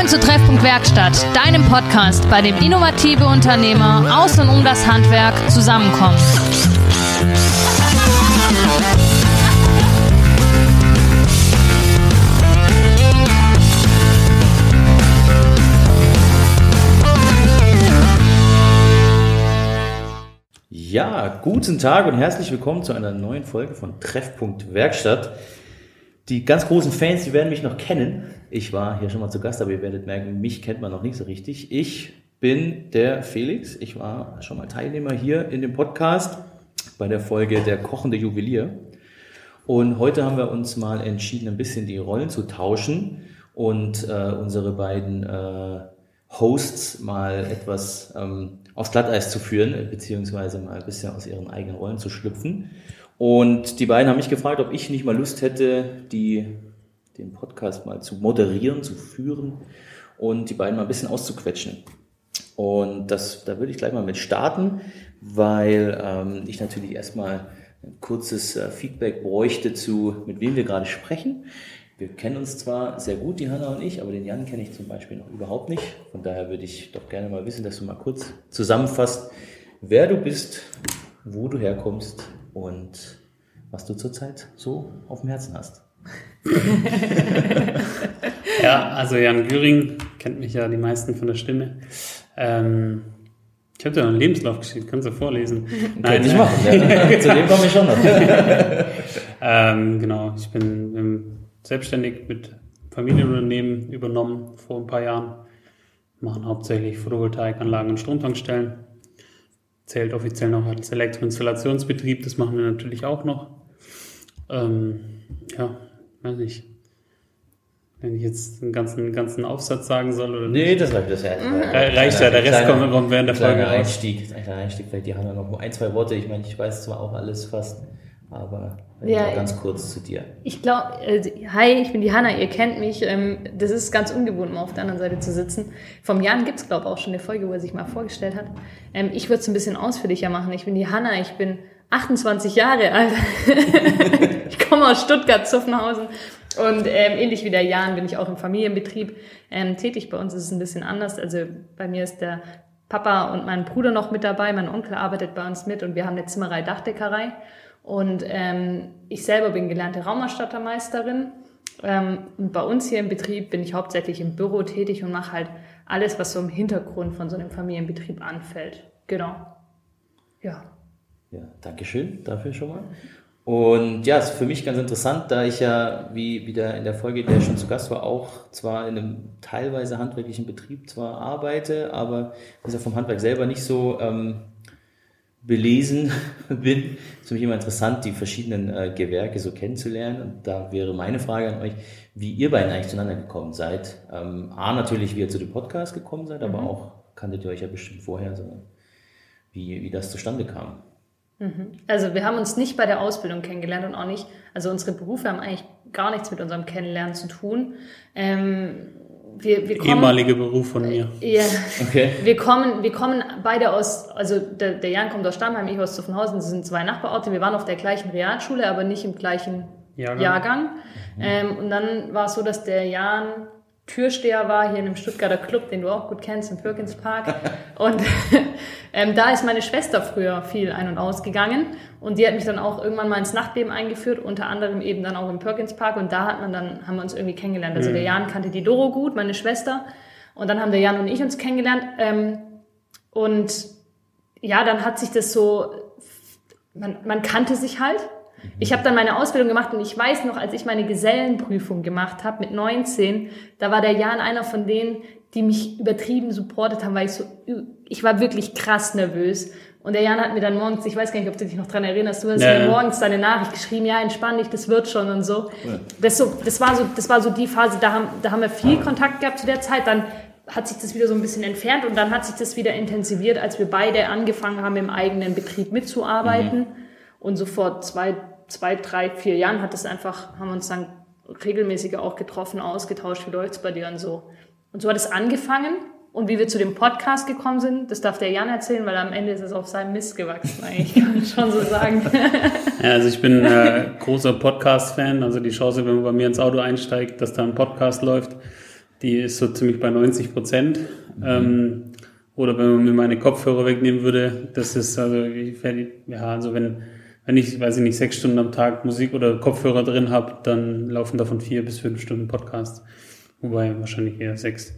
Willkommen zu Treffpunkt Werkstatt, deinem Podcast, bei dem innovative Unternehmer aus und um das Handwerk zusammenkommen. Ja, guten Tag und herzlich willkommen zu einer neuen Folge von Treffpunkt Werkstatt. Die ganz großen Fans, die werden mich noch kennen. Ich war hier schon mal zu Gast, aber ihr werdet merken, mich kennt man noch nicht so richtig. Ich bin der Felix. Ich war schon mal Teilnehmer hier in dem Podcast bei der Folge Der kochende Juwelier. Und heute haben wir uns mal entschieden, ein bisschen die Rollen zu tauschen und äh, unsere beiden äh, Hosts mal etwas ähm, aufs Glatteis zu führen, beziehungsweise mal ein bisschen aus ihren eigenen Rollen zu schlüpfen. Und die beiden haben mich gefragt, ob ich nicht mal Lust hätte, die, den Podcast mal zu moderieren, zu führen und die beiden mal ein bisschen auszuquetschen. Und das, da würde ich gleich mal mit starten, weil ähm, ich natürlich erstmal ein kurzes äh, Feedback bräuchte zu, mit wem wir gerade sprechen. Wir kennen uns zwar sehr gut, die Hanna und ich, aber den Jan kenne ich zum Beispiel noch überhaupt nicht. Von daher würde ich doch gerne mal wissen, dass du mal kurz zusammenfasst, wer du bist, wo du herkommst und was du zurzeit so auf dem Herzen hast. ja, also Jan Göring kennt mich ja die meisten von der Stimme. Ähm, ich habe dir noch einen Lebenslauf geschickt, kannst du vorlesen? Nein, ich machen. Ja. Zu dem komme ich schon noch. ähm, genau, ich bin ähm, selbstständig mit Familienunternehmen übernommen vor ein paar Jahren. Machen hauptsächlich Photovoltaikanlagen und Stromtankstellen zählt offiziell noch als Elektroinstallationsbetrieb, das machen wir natürlich auch noch. Ähm, ja, weiß nicht. Wenn ich jetzt einen ganzen, ganzen Aufsatz sagen soll oder Nee, das reicht das ja. Reicht ja, der Rest kommt, kommt während der Folge Einstieg, ein kleiner Einstieg, vielleicht die Hanna noch ein, zwei Worte. Ich meine, ich weiß zwar auch alles fast, aber ja, ganz kurz zu dir. Ich glaube, äh, hi, ich bin die Hanna, ihr kennt mich. Ähm, das ist ganz ungewohnt, mal auf der anderen Seite zu sitzen. Vom Jan gibt es, glaube ich, auch schon eine Folge, wo er sich mal vorgestellt hat. Ähm, ich würde es ein bisschen ausführlicher machen. Ich bin die Hanna, ich bin 28 Jahre alt. ich komme aus Stuttgart-Zuffenhausen. Und ähm, ähnlich wie der Jan bin ich auch im Familienbetrieb ähm, tätig. Bei uns ist es ein bisschen anders. Also bei mir ist der Papa und mein Bruder noch mit dabei. Mein Onkel arbeitet bei uns mit und wir haben eine Zimmerei Dachdeckerei. Und ähm, ich selber bin gelernte Raumausstattermeisterin. Ähm, bei uns hier im Betrieb bin ich hauptsächlich im Büro tätig und mache halt alles, was so im Hintergrund von so einem Familienbetrieb anfällt. Genau. Ja. Ja, Dankeschön dafür schon mal. Und ja, ist für mich ganz interessant, da ich ja, wie wieder in der Folge, der schon zu Gast war, auch zwar in einem teilweise handwerklichen Betrieb zwar arbeite, aber ist ja vom Handwerk selber nicht so ähm, belesen bin, ist für mich immer interessant, die verschiedenen äh, Gewerke so kennenzulernen. Und da wäre meine Frage an euch, wie ihr beiden eigentlich zueinander gekommen seid. Ähm, A, natürlich, wie ihr zu dem Podcast gekommen seid, aber mhm. auch kanntet ihr euch ja bestimmt vorher, so wie, wie das zustande kam. Mhm. Also wir haben uns nicht bei der Ausbildung kennengelernt und auch nicht, also unsere Berufe haben eigentlich gar nichts mit unserem Kennenlernen zu tun. Ähm, wir, wir kommen, ehemalige Beruf von mir. Ja, okay. wir kommen, wir kommen beide aus, also der, der Jan kommt aus Stammheim, ich aus Zuffenhausen, das sind zwei Nachbarorte. Wir waren auf der gleichen Realschule, aber nicht im gleichen Jahrgang. Jahrgang. Mhm. Ähm, und dann war es so, dass der Jan Türsteher war hier in einem Stuttgarter Club, den du auch gut kennst, im Perkins Park. Und ähm, da ist meine Schwester früher viel ein- und ausgegangen. Und die hat mich dann auch irgendwann mal ins Nachtleben eingeführt, unter anderem eben dann auch im Perkins Park. Und da hat man dann, haben wir uns irgendwie kennengelernt. Also mhm. der Jan kannte die Doro gut, meine Schwester. Und dann haben der Jan und ich uns kennengelernt. Ähm, und ja, dann hat sich das so, man, man kannte sich halt. Ich habe dann meine Ausbildung gemacht und ich weiß noch, als ich meine Gesellenprüfung gemacht habe mit 19, da war der Jan einer von denen, die mich übertrieben supportet haben, weil ich so, ich war wirklich krass nervös. Und der Jan hat mir dann morgens, ich weiß gar nicht, ob du dich noch dran erinnerst, du hast ja, mir morgens deine Nachricht geschrieben, ja, entspann dich, das wird schon und so. Ja. Das, so das, war so. das war so die Phase, da haben, da haben wir viel Kontakt gehabt zu der Zeit. Dann hat sich das wieder so ein bisschen entfernt und dann hat sich das wieder intensiviert, als wir beide angefangen haben, im eigenen Betrieb mitzuarbeiten. Mhm. Und so vor zwei, zwei, drei, vier Jahren hat es einfach, haben wir uns dann regelmäßiger auch getroffen, ausgetauscht, wie läuft's bei dir und so. Und so hat es angefangen. Und wie wir zu dem Podcast gekommen sind, das darf der Jan erzählen, weil am Ende ist es auf seinem Mist gewachsen, eigentlich, kann man schon so sagen. Ja, also ich bin äh, großer Podcast-Fan. Also die Chance, wenn man bei mir ins Auto einsteigt, dass da ein Podcast läuft, die ist so ziemlich bei 90 Prozent. Ähm, oder wenn man mir meine Kopfhörer wegnehmen würde, das ist also, ich ja, also wenn, wenn ich, weiß ich nicht, sechs Stunden am Tag Musik oder Kopfhörer drin habe, dann laufen davon vier bis fünf Stunden Podcast. Wobei wahrscheinlich eher sechs.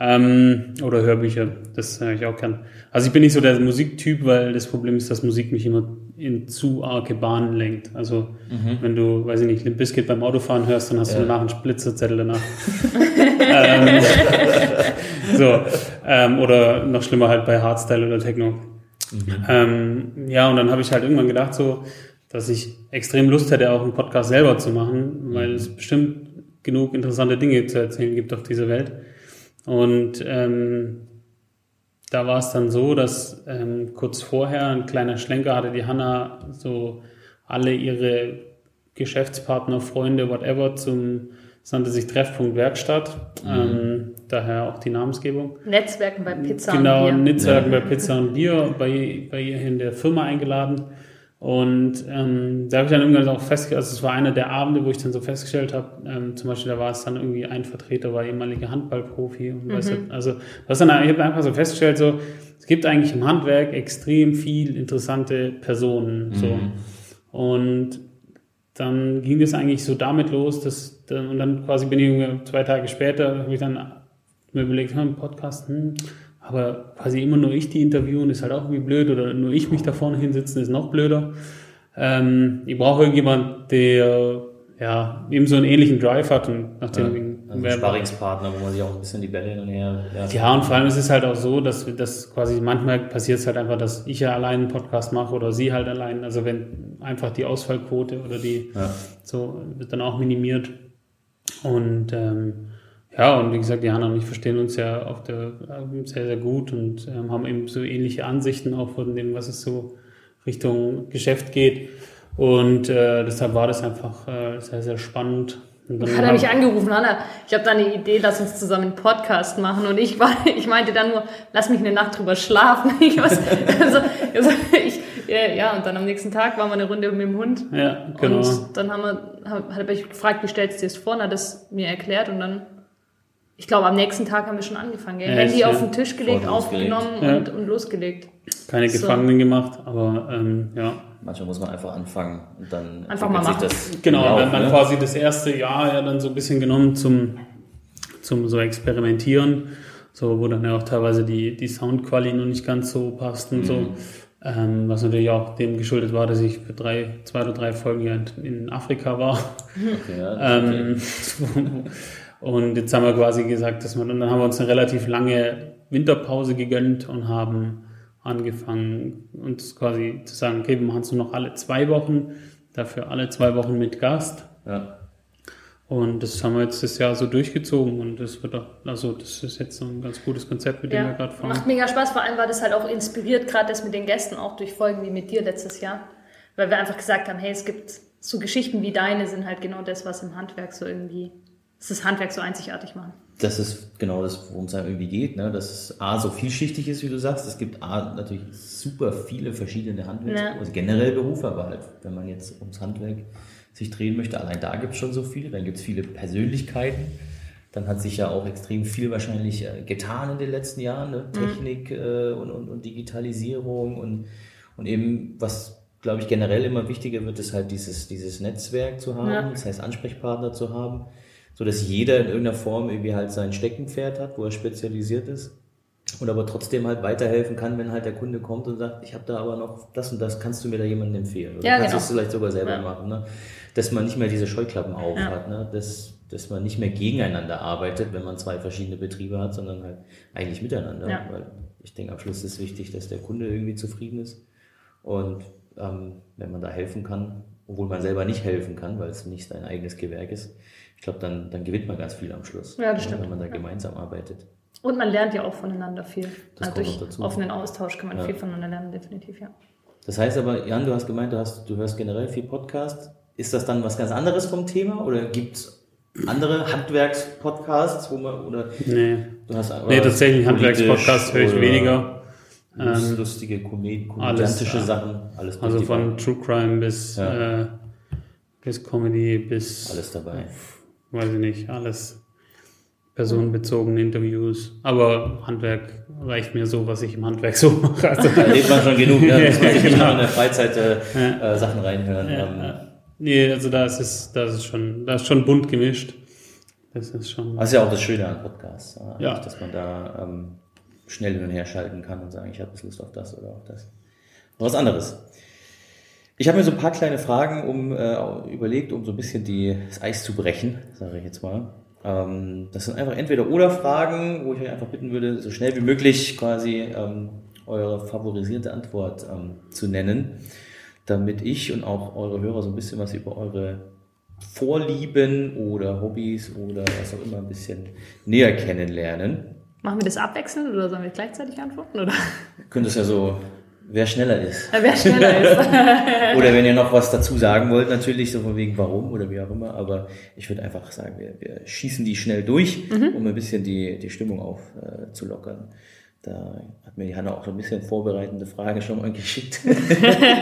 Ähm, oder Hörbücher, das höre ich auch gern. Also ich bin nicht so der Musiktyp, weil das Problem ist, dass Musik mich immer in zu arge Bahnen lenkt. Also mhm. wenn du, weiß ich nicht, Limp Bizkit beim Autofahren hörst, dann hast ja. du danach einen Splitzerzettel danach. ähm, so, ähm, oder noch schlimmer halt bei Hardstyle oder Techno. Mhm. Ähm, ja, und dann habe ich halt irgendwann gedacht so, dass ich extrem Lust hätte, auch einen Podcast selber zu machen, weil es bestimmt genug interessante Dinge zu erzählen gibt auf dieser Welt. Und ähm, da war es dann so, dass ähm, kurz vorher ein kleiner Schlenker hatte die Hanna so alle ihre Geschäftspartner, Freunde, whatever zum es nannte sich Treffpunkt Werkstatt, mhm. ähm, daher auch die Namensgebung. Netzwerken bei Pizza genau, und Bier. Genau, Netzwerken ja. bei Pizza und Bier bei, bei ihr in der Firma eingeladen. Und ähm, da habe ich dann irgendwann auch festgestellt, also es war einer der Abende, wo ich dann so festgestellt habe, ähm, zum Beispiel da war es dann irgendwie ein Vertreter, war ehemaliger Handballprofi und mhm. weißt du, also was dann, ich habe einfach so festgestellt, so es gibt eigentlich im Handwerk extrem viel interessante Personen, so mhm. und dann ging es eigentlich so damit los, dass und dann quasi bin ich zwei Tage später habe ich dann mir überlegt, hm, Podcast, hm, aber quasi immer nur ich die interviewen, ist halt auch irgendwie blöd oder nur ich mich da vorne hinsitzen, ist noch blöder. Ähm, ich brauche irgendjemand, der ja eben so einen ähnlichen Drive hat und nachdem ja, also ein Sparringspartner, wo man sich auch ein bisschen die Bälle hin und her. Ja, ja und vor allem ist es halt auch so, dass dass quasi manchmal passiert es halt einfach, dass ich ja allein einen Podcast mache oder sie halt allein. Also wenn einfach die Ausfallquote oder die ja. so wird dann auch minimiert. Und ähm, ja, und wie gesagt, Jana und ich verstehen uns ja auf der, sehr, sehr gut und ähm, haben eben so ähnliche Ansichten auch von dem, was es so Richtung Geschäft geht. Und äh, deshalb war das einfach äh, sehr, sehr spannend. Dann hat er mich angerufen, Hanna, ich habe da eine Idee, lass uns zusammen einen Podcast machen. Und ich war, ich meinte dann nur, lass mich eine Nacht drüber schlafen. Ich was, also, also ich, ja, und dann am nächsten Tag waren wir eine Runde mit dem Hund. Ja, genau. Und dann haben wir, hat er mich gefragt, wie stellst du dir das vor? Und hat das mir erklärt und dann ich glaube, am nächsten Tag haben wir schon angefangen. Ja, Handy auf den Tisch gelegt, aufgenommen ja. und, und, losgelegt. Keine so. Gefangenen gemacht, aber ähm, ja. Manchmal muss man einfach anfangen und dann einfach mal machen. Das genau, wenn man ne? quasi das erste Jahr ja dann so ein bisschen genommen zum, zum so Experimentieren, so wo dann ja auch teilweise die, die Soundqualität noch nicht ganz so passt und mhm. so. Ähm, was natürlich auch dem geschuldet war, dass ich für drei, zwei oder drei Folgen ja in, in Afrika war. Okay, ja, ähm, Und jetzt haben wir quasi gesagt, dass wir, dann haben wir uns eine relativ lange Winterpause gegönnt und haben angefangen, uns quasi zu sagen, okay, wir machen es nur noch alle zwei Wochen, dafür alle zwei Wochen mit Gast. Ja. Und das haben wir jetzt das Jahr so durchgezogen und das wird auch, also das ist jetzt so ein ganz gutes Konzept, mit dem wir gerade fahren. Macht mega Spaß, vor allem war das halt auch inspiriert, gerade das mit den Gästen, auch durch Folgen wie mit dir letztes Jahr, weil wir einfach gesagt haben, hey, es gibt so Geschichten wie deine sind halt genau das, was im Handwerk so irgendwie das das Handwerk so einzigartig machen. Das ist genau das, worum es einem irgendwie geht, ne? dass es A, so vielschichtig ist, wie du sagst. Es gibt A, natürlich super viele verschiedene Handwerks, ja. also generell Berufe, aber halt, wenn man jetzt ums Handwerk sich drehen möchte, allein da gibt es schon so viele. Dann gibt es viele Persönlichkeiten. Dann hat sich ja auch extrem viel wahrscheinlich äh, getan in den letzten Jahren. Ne? Mhm. Technik äh, und, und, und Digitalisierung und, und eben, was glaube ich generell immer wichtiger wird, ist halt dieses, dieses Netzwerk zu haben, ja. das heißt Ansprechpartner zu haben so dass jeder in irgendeiner Form irgendwie halt sein Steckenpferd hat, wo er spezialisiert ist und aber trotzdem halt weiterhelfen kann, wenn halt der Kunde kommt und sagt, ich habe da aber noch das und das, kannst du mir da jemanden empfehlen? Oder ja, kannst genau. du es vielleicht sogar selber ja. machen, ne? Dass man nicht mehr diese Scheuklappen auf ja. hat, ne? Dass, dass man nicht mehr gegeneinander arbeitet, wenn man zwei verschiedene Betriebe hat, sondern halt eigentlich miteinander. Ja. Weil ich denke, am Schluss ist wichtig, dass der Kunde irgendwie zufrieden ist. Und ähm, wenn man da helfen kann, obwohl man selber nicht helfen kann, weil es nicht sein eigenes Gewerk ist, ich glaube, dann, dann gewinnt man ganz viel am Schluss. Ja, das stimmt. Wenn man da gemeinsam arbeitet. Und man lernt ja auch voneinander viel. Das also durch dazu. offenen Austausch kann man ja. viel voneinander lernen, definitiv, ja. Das heißt aber, Jan, du hast gemeint, du, hast, du hörst generell viel Podcast. Ist das dann was ganz anderes vom Thema oder gibt es andere Handwerkspodcasts, wo man oder nee, du hast nee tatsächlich Handwerkspodcasts höre ich weniger. Ähm, lustige komödiantische Sachen, alles. Also von True Crime bis ja. äh, bis Comedy bis alles dabei weiß ich nicht, alles personenbezogene Interviews. Aber Handwerk reicht mir so, was ich im Handwerk so mache. Also, da lebt man schon genug, ne? dass man sich nicht genau. in der Freizeit äh, ja. äh, Sachen reinhören. Ja, ähm. Nee, also da ist es, da ist es schon, da ist schon bunt gemischt. Das ist schon. Das ist ja auch das Schöne an Podcasts, ja. dass man da ähm, schnell hin und her schalten kann und sagen, ich habe Lust auf das oder auf das. Was anderes. Ich habe mir so ein paar kleine Fragen um, äh, überlegt, um so ein bisschen die, das Eis zu brechen, sage ich jetzt mal. Ähm, das sind einfach entweder oder Fragen, wo ich euch einfach bitten würde, so schnell wie möglich quasi ähm, eure favorisierte Antwort ähm, zu nennen, damit ich und auch eure Hörer so ein bisschen was über eure Vorlieben oder Hobbys oder was auch immer ein bisschen näher kennenlernen. Machen wir das abwechselnd oder sollen wir gleichzeitig antworten? Oder? Könnt es ja so Wer schneller ist. wer schneller ist. oder wenn ihr noch was dazu sagen wollt, natürlich, so von wegen warum oder wie auch immer. Aber ich würde einfach sagen, wir, wir schießen die schnell durch, mhm. um ein bisschen die, die Stimmung aufzulockern. Äh, da hat mir die Hanna auch so ein bisschen vorbereitende Frage schon mal geschickt.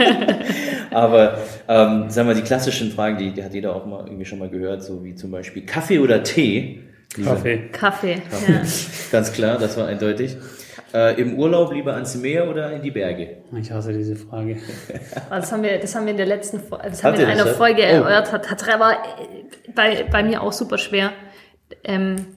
Aber ähm, sagen wir, die klassischen Fragen, die, die hat jeder auch mal irgendwie schon mal gehört, so wie zum Beispiel Kaffee oder Tee. Kaffee. Kaffee. Kaffee. Ja. Ganz klar, das war eindeutig. Äh, Im Urlaub lieber ans Meer oder in die Berge? Ich hasse diese Frage. das, haben wir, das haben wir in der letzten das haben wir in einer das, Folge oh. erörtert. Hat, hat aber bei, bei mir auch super schwer. Ähm,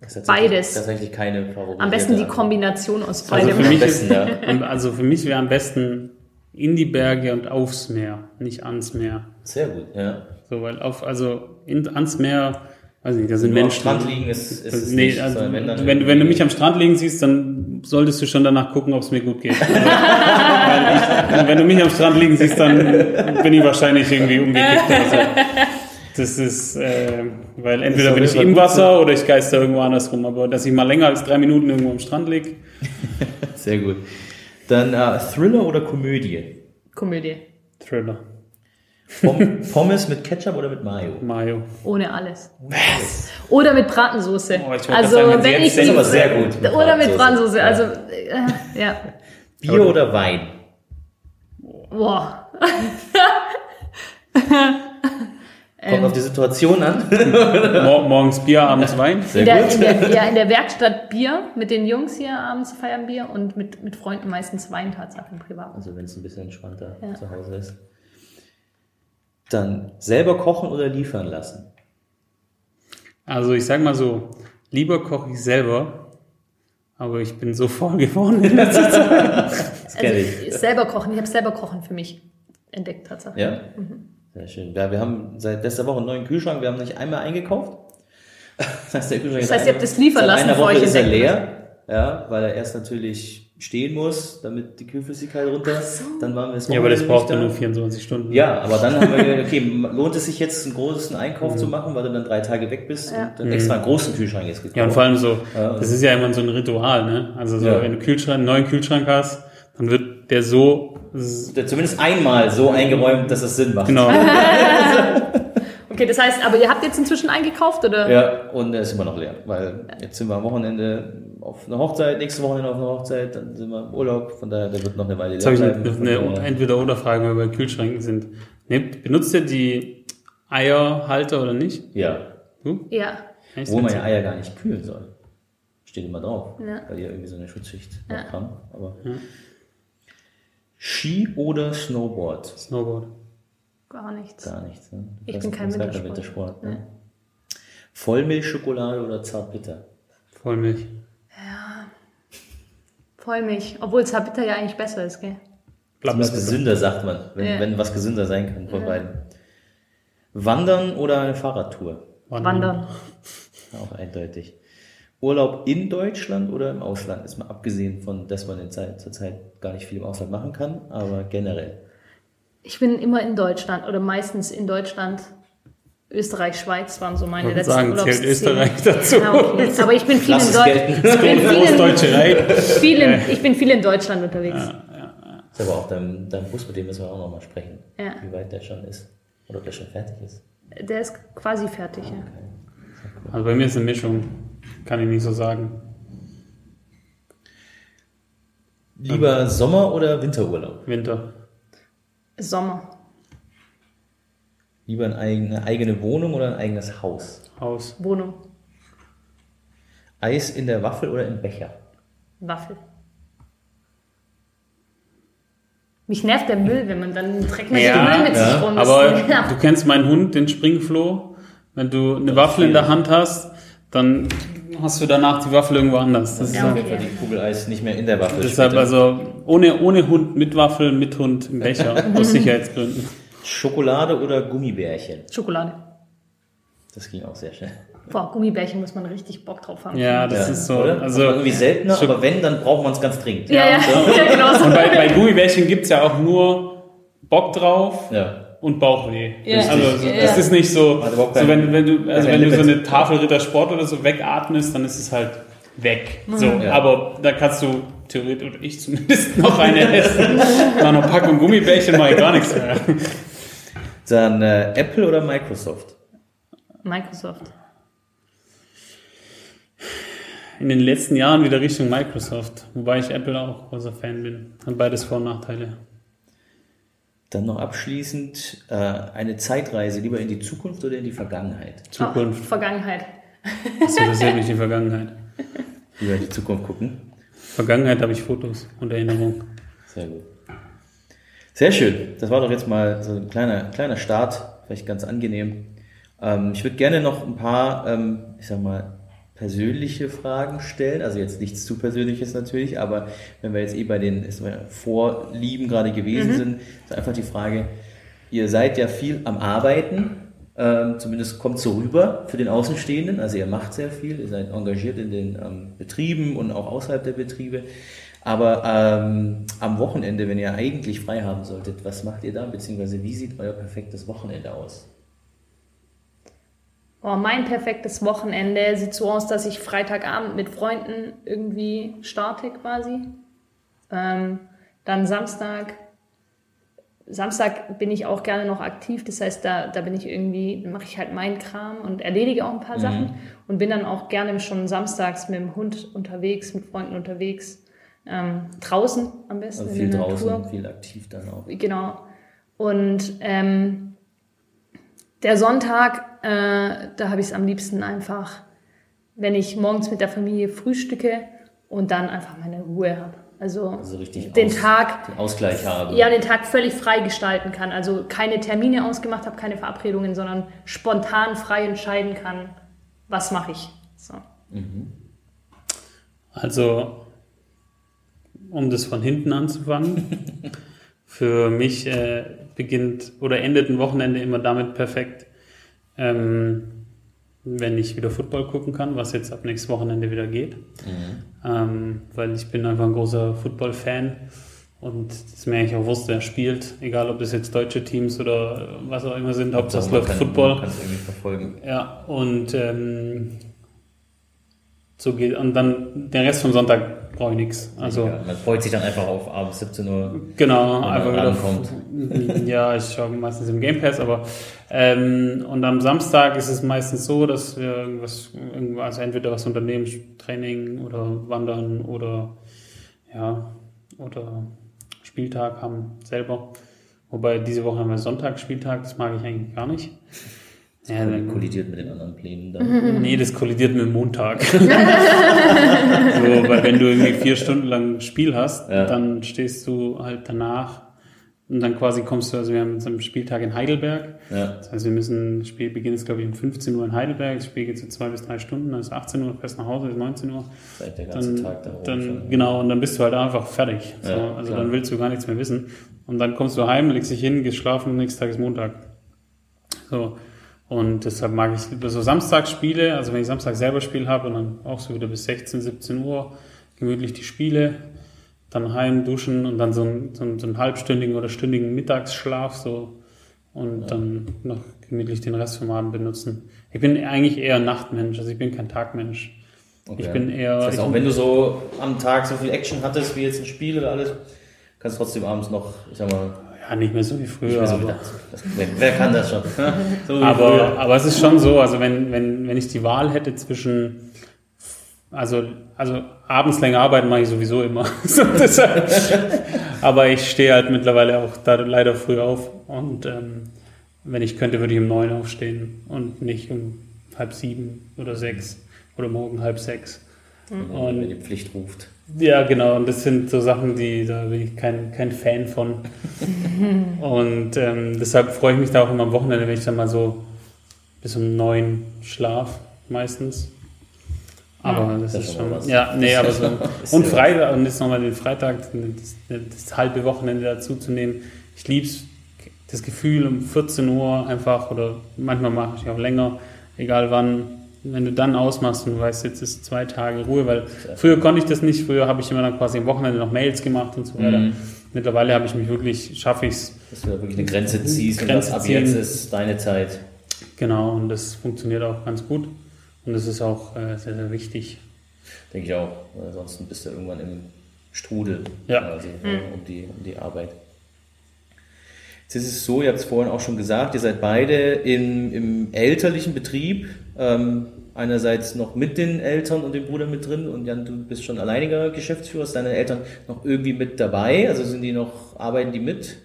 das beides. Tatsächlich keine Favoriten. Am besten die Kombination aus beidem. Also für mich, besten, ja. also für mich wäre am besten in die Berge und aufs Meer, nicht ans Meer. Sehr gut, ja. So, weil auf, also in, ans Meer weiß nicht, da sind Menschen. Am Strand liegen ist, ist es nee, nicht, also, wenn, wenn, wenn, du mich am Strand liegen siehst, dann solltest du schon danach gucken, ob es mir gut geht. Also, ich, wenn du mich am Strand liegen siehst, dann bin ich wahrscheinlich irgendwie umgekippt. Also, das ist, äh, weil entweder bin ich im Wasser oder ich geister irgendwo anders rum, aber dass ich mal länger als drei Minuten irgendwo am Strand liege. Sehr gut. Dann äh, Thriller oder Komödie? Komödie. Thriller. Pommes mit Ketchup oder mit Mayo? Mayo. Ohne alles. Was? Oder mit Bratensoße. Oh, also sagen, wenn ich die, aber sehr gut. Mit oder mit Bratensoße. Also äh, ja. Bier oder Wein? Boah. Kommt ähm, auf die Situation an. morgens Bier, abends Wein. Sehr in der, gut. In der, ja, in der Werkstatt Bier mit den Jungs hier abends feiern Bier und mit, mit Freunden meistens Wein tatsächlich privat. Also wenn es ein bisschen entspannter ja. zu Hause ist. Dann selber kochen oder liefern lassen? Also ich sag mal so, lieber koche ich selber, aber ich bin so voll geworden in letzter Zeit. das also ich. Selber kochen, ich habe selber kochen für mich entdeckt tatsächlich. Ja? Mhm. Sehr schön. Ja, wir haben seit letzter Woche einen neuen Kühlschrank, wir haben nicht einmal eingekauft. Das heißt, der Kühlschrank das heißt ihr habt das liefern lassen einer Woche ist er leer, ja, weil er erst natürlich stehen muss, damit die Kühlflüssigkeit runter. So. Dann waren wir es Ja, aber das braucht dann nur 24 Stunden. Ja, aber dann haben wir gedacht, okay, lohnt es sich jetzt einen großen Einkauf mhm. zu machen, weil du dann drei Tage weg bist ja. und dann extra einen großen Kühlschrank jetzt gekauft. Ja, und vor allem so, das ist ja immer so ein Ritual, ne? Also so, ja. wenn du Kühlschrank, einen neuen Kühlschrank hast, dann wird der so der zumindest einmal so eingeräumt, dass es Sinn macht. Genau. Okay, das heißt, aber ihr habt jetzt inzwischen eingekauft, oder? Ja, und er ist immer noch leer, weil jetzt sind wir am Wochenende auf einer Hochzeit, nächste Wochenende auf einer Hochzeit, dann sind wir im Urlaub, von daher, der wird noch eine Weile leer bleiben. Jetzt habe ich eine Entweder-Oder-Frage, wenn wir bei Kühlschränken sind. Benutzt ihr die Eierhalter oder nicht? Ja. Du? Ja. Wo man ja Eier gar nicht kühlen soll. Steht immer drauf, ja. weil die ja irgendwie so eine Schutzschicht ja. haben. Aber ja. Ski oder Snowboard? Snowboard. Gar nichts. Gar nichts. Ne? Ich bin kein Wintersport. Wintersport ne? Vollmilchschokolade oder Zartbitter? Vollmilch. Ja. Vollmilch. Obwohl Zartbitter ja eigentlich besser ist, gell? Was gesünder, sagt man, wenn, ja. wenn was gesünder sein kann von ja. beiden. Wandern oder eine Fahrradtour? Wandern. Wandern. Auch eindeutig. Urlaub in Deutschland oder im Ausland? Ist mal abgesehen von, dass man in Zeit, zur Zeit gar nicht viel im Ausland machen kann, aber generell. Ich bin immer in Deutschland oder meistens in Deutschland. Österreich, Schweiz waren so meine ich letzten sagen, zählt Österreich dazu. Ja, okay. Aber ich bin viel in Deutschland. Ich, ich bin viel in Deutschland unterwegs. Ja, ja, ist aber auch dein, dein Bus, mit dem müssen wir auch nochmal sprechen. Ja. Wie weit der schon ist. Oder ob der schon fertig ist. Der ist quasi fertig, okay. ja. Also bei mir ist eine Mischung. Kann ich nicht so sagen. Lieber Sommer- oder Winterurlaub? Winter. Sommer. Lieber eine eigene, eigene Wohnung oder ein eigenes Haus? Haus. Wohnung. Eis in der Waffel oder im Becher? Waffel. Mich nervt der Müll, wenn man dann trägt man Ja, den Müll mit ja, sich rum. Das Aber du kennst meinen Hund, den Springfloh. Wenn du eine Waffel in der Hand hast, dann hast du danach die Waffel irgendwo anders. Das ist Ja, ja, okay. Weil die Kugel Eis nicht mehr in der Waffel deshalb später. also ohne, ohne Hund mit Waffel, mit Hund im Becher, aus Sicherheitsgründen. Schokolade oder Gummibärchen? Schokolade. Das ging auch sehr schnell. Boah, Gummibärchen muss man richtig Bock drauf haben. Ja, das Ja, ist so. oder? Also, Aber irgendwie seltener, Schok- aber wenn, dann braucht man es ganz dringend. ja, ja, ja genau so. Und bei, bei Gummibärchen gibt es ja auch nur Bock drauf Ja. Und Bauchweh. Ja. Also so, Ja. das ist nicht so, so wenn, wenn du, also wenn du so eine Tafel Rittersport oder so wegatmest, dann ist es halt weg. So, Ja. aber da kannst du theoretisch, oder ich zumindest, noch eine essen. Nach einer Packung Gummibärchen mache ich gar nichts mehr. Dann äh, Apple oder Microsoft? Microsoft. In den letzten Jahren wieder Richtung Microsoft, wobei ich Apple auch großer Fan bin. Hat beides Vor- und Nachteile. Dann noch abschließend äh, eine Zeitreise lieber in die Zukunft oder in die Vergangenheit? Zukunft. Oh, Vergangenheit. Das interessiert mich die Vergangenheit. Lieber in die Zukunft gucken. Vergangenheit habe ich Fotos und Erinnerungen. Sehr gut. Sehr schön. Das war doch jetzt mal so ein kleiner, kleiner Start, vielleicht ganz angenehm. Ähm, ich würde gerne noch ein paar, ähm, ich sag mal, persönliche Fragen stellen. Also jetzt nichts zu Persönliches natürlich, aber wenn wir jetzt eh bei den Vorlieben gerade gewesen sind, ist einfach die Frage, ihr seid ja viel am Arbeiten, ähm, zumindest kommt so rüber für den Außenstehenden. Also ihr macht sehr viel, ihr seid engagiert in den ähm, Betrieben und auch außerhalb der Betriebe. Aber ähm, am Wochenende, wenn ihr eigentlich frei haben solltet, was macht ihr da? Beziehungsweise wie sieht euer perfektes Wochenende aus? Oh, mein perfektes Wochenende sieht so aus, dass ich Freitagabend mit Freunden irgendwie starte quasi. Ähm, dann Samstag. Samstag bin ich auch gerne noch aktiv, das heißt, da, da bin ich irgendwie, mache ich halt meinen Kram und erledige auch ein paar Sachen und bin dann auch gerne schon samstags mit dem Hund unterwegs, mit Freunden unterwegs, ähm, draußen am besten Also viel draußen, Natur. viel aktiv dann auch. Genau. Und ähm, der Sonntag, äh, da habe ich es am liebsten einfach, wenn ich morgens mit der Familie frühstücke und dann einfach meine Ruhe habe. Also, Also richtig den aus- Tag, den Ausgleich haben. ja, den Tag völlig frei gestalten kann. Also keine Termine ausgemacht habe, keine Verabredungen, sondern spontan frei entscheiden kann, was mache ich. So. Also, um das von hinten anzufangen, für mich äh, beginnt oder endet ein Wochenende immer damit perfekt, ähm, wenn ich wieder Football gucken kann, was jetzt ab nächstes Wochenende wieder geht. Ähm, weil ich bin einfach ein großer Football-Fan und ist mir eigentlich auch wurscht, wer spielt, egal ob das jetzt deutsche Teams oder was auch immer sind, es man läuft Football. Man kann es irgendwie verfolgen. Ja, und ähm, so geht und dann den Rest vom Sonntag brauche ich nichts. Also Ja, man freut sich dann einfach auf abends 17 Uhr. genau, einfach wieder rankommt. Ja, ich schaue meistens im Game Pass, aber ähm, und am Samstag ist es meistens so, dass wir irgendwas, irgendwas also entweder was unternehmen, Training oder Wandern oder ja oder Spieltag haben selber. Wobei diese Woche haben wir Sonntagsspieltag, das mag ich eigentlich gar nicht. Ja, dann, Kollidiert mit den anderen Plänen dann. Nee, das kollidiert mit dem Montag. so, weil wenn du irgendwie vier Stunden lang Spiel hast, Ja. dann stehst du halt danach und dann quasi kommst du, also wir haben jetzt einen Spieltag in Heidelberg. Ja. Das heißt, wir müssen, das Spiel beginnt jetzt glaube ich um 15 Uhr in Heidelberg, das Spiel geht so zwei bis drei Stunden, dann ist 18 Uhr, fährst nach Hause, ist 19 Uhr. Seit der ganze Dann, Tag da dann schon. genau, und dann bist du halt einfach fertig. So, Ja, also klar. dann willst du gar nichts mehr wissen. Und dann kommst du heim, legst dich hin, gehst schlafen nächsten Tag ist Montag. So. Und deshalb mag ich lieber so Samstagsspiele, also wenn ich Samstag selber Spiel habe und dann auch so wieder bis 16, 17 Uhr gemütlich die Spiele, dann heim, duschen und dann so einen, so einen, so einen halbstündigen oder stündigen Mittagsschlaf so und dann noch gemütlich den Rest vom Abend benutzen. Ich bin eigentlich eher Nachtmensch, also ich bin kein Tagmensch. Okay. Ich bin eher. Das heißt, auch wenn du so am Tag so viel Action hattest, wie jetzt ein Spiel oder alles, kannst du trotzdem abends noch, ich sag mal, ja, nicht mehr so wie früher. so aber-. Das, wer, kann das schon? so wie aber, aber es ist schon so, also wenn, wenn, wenn ich die Wahl hätte zwischen, also, also abends länger arbeiten mache ich sowieso immer. aber ich stehe halt mittlerweile auch da leider früh auf und ähm, wenn ich könnte, würde ich um neun aufstehen und nicht um halb sieben oder sechs oder morgen halb sechs. Mhm. und, wenn die Pflicht ruft. Ja, genau. Und das sind so Sachen, die da bin ich kein, kein Fan von. und ähm, deshalb freue ich mich da auch immer am Wochenende, wenn ich dann mal so bis um neun schlaf meistens. Aber ja, das, das, ist schon. Was. Ja, nee, aber so. und Freitag, und jetzt nochmal den Freitag, das, das, halbe Wochenende dazu zu nehmen. Ich liebe es, das Gefühl um 14 Uhr einfach, oder manchmal mache ich auch länger, egal wann, wenn du dann ausmachst und du weißt, jetzt ist zwei Tage Ruhe, weil früher konnte ich das nicht, früher habe ich immer dann quasi am Wochenende noch Mails gemacht und so weiter. Mhm. Mittlerweile habe ich mich wirklich, schaffe ich es. Dass du da wirklich eine Grenze ziehst Grenze und ab jetzt ist deine Zeit. Genau, und das funktioniert auch ganz gut. Und das ist auch äh, sehr, sehr wichtig. Denke ich auch. Ansonsten bist du irgendwann im Strudel ja. quasi mhm. um, die, um die Arbeit. Jetzt ist es so, ihr habt es vorhin auch schon gesagt, ihr seid beide in, im elterlichen Betrieb. Ähm, einerseits noch mit den Eltern und dem Bruder mit drin und Jan, du bist schon alleiniger Geschäftsführer. Ist deine Eltern noch irgendwie mit dabei? Also sind die noch, arbeiten die mit?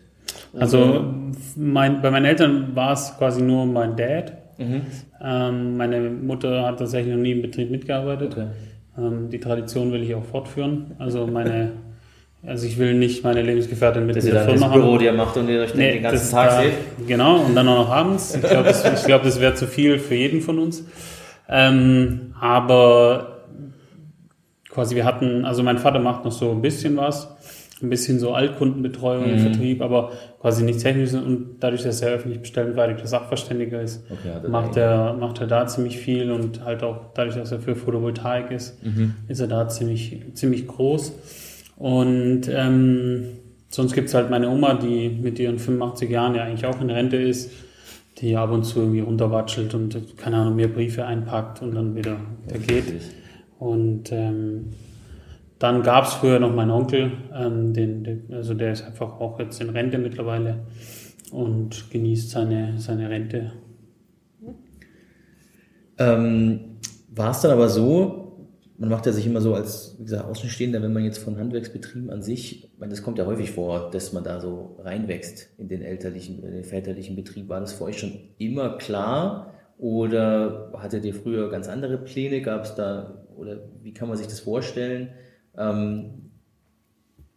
Also mein, bei meinen Eltern war es quasi nur mein Dad. Mhm. Ähm, meine Mutter hat tatsächlich noch nie im Betrieb mitgearbeitet. Okay. Ähm, die Tradition will ich auch fortführen. Also meine, also ich will nicht meine Lebensgefährtin mit in der Firma haben. Büro, die er macht und ihr euch nee, den ganzen Tag da, seht. Genau, und dann auch noch abends. Ich glaube, das, glaub, das wäre zu viel für jeden von uns. Ähm, aber quasi wir hatten, also mein Vater macht noch so ein bisschen was ein bisschen so Altkundenbetreuung mhm. im Vertrieb, aber quasi nichts Technisches und dadurch, dass er öffentlich bestellenfertigter Sachverständiger ist, okay, macht, er, macht er da ziemlich viel und halt auch dadurch, dass er für Photovoltaik ist, mhm. ist er da ziemlich, ziemlich groß. Und ähm, sonst gibt's halt meine Oma, die mit ihren 85 Jahren ja eigentlich auch in Rente ist, die ab und zu irgendwie runterwatschelt und, keine Ahnung, mehr Briefe einpackt und dann wieder, wieder geht. Und ähm, dann gab es früher noch meinen Onkel, ähm, den, den, also der ist einfach auch jetzt in Rente mittlerweile und genießt seine, seine Rente. Ähm, War es dann aber so, man macht ja sich immer so als, wie gesagt, Außenstehender, wenn man jetzt von Handwerksbetrieben an sich, ich meine, das kommt ja häufig vor, dass man da so reinwächst in den elterlichen, in den väterlichen Betrieb. War das für euch schon immer klar? Oder hattet ihr früher ganz andere Pläne? Gab es da, oder wie kann man sich das vorstellen? Ähm,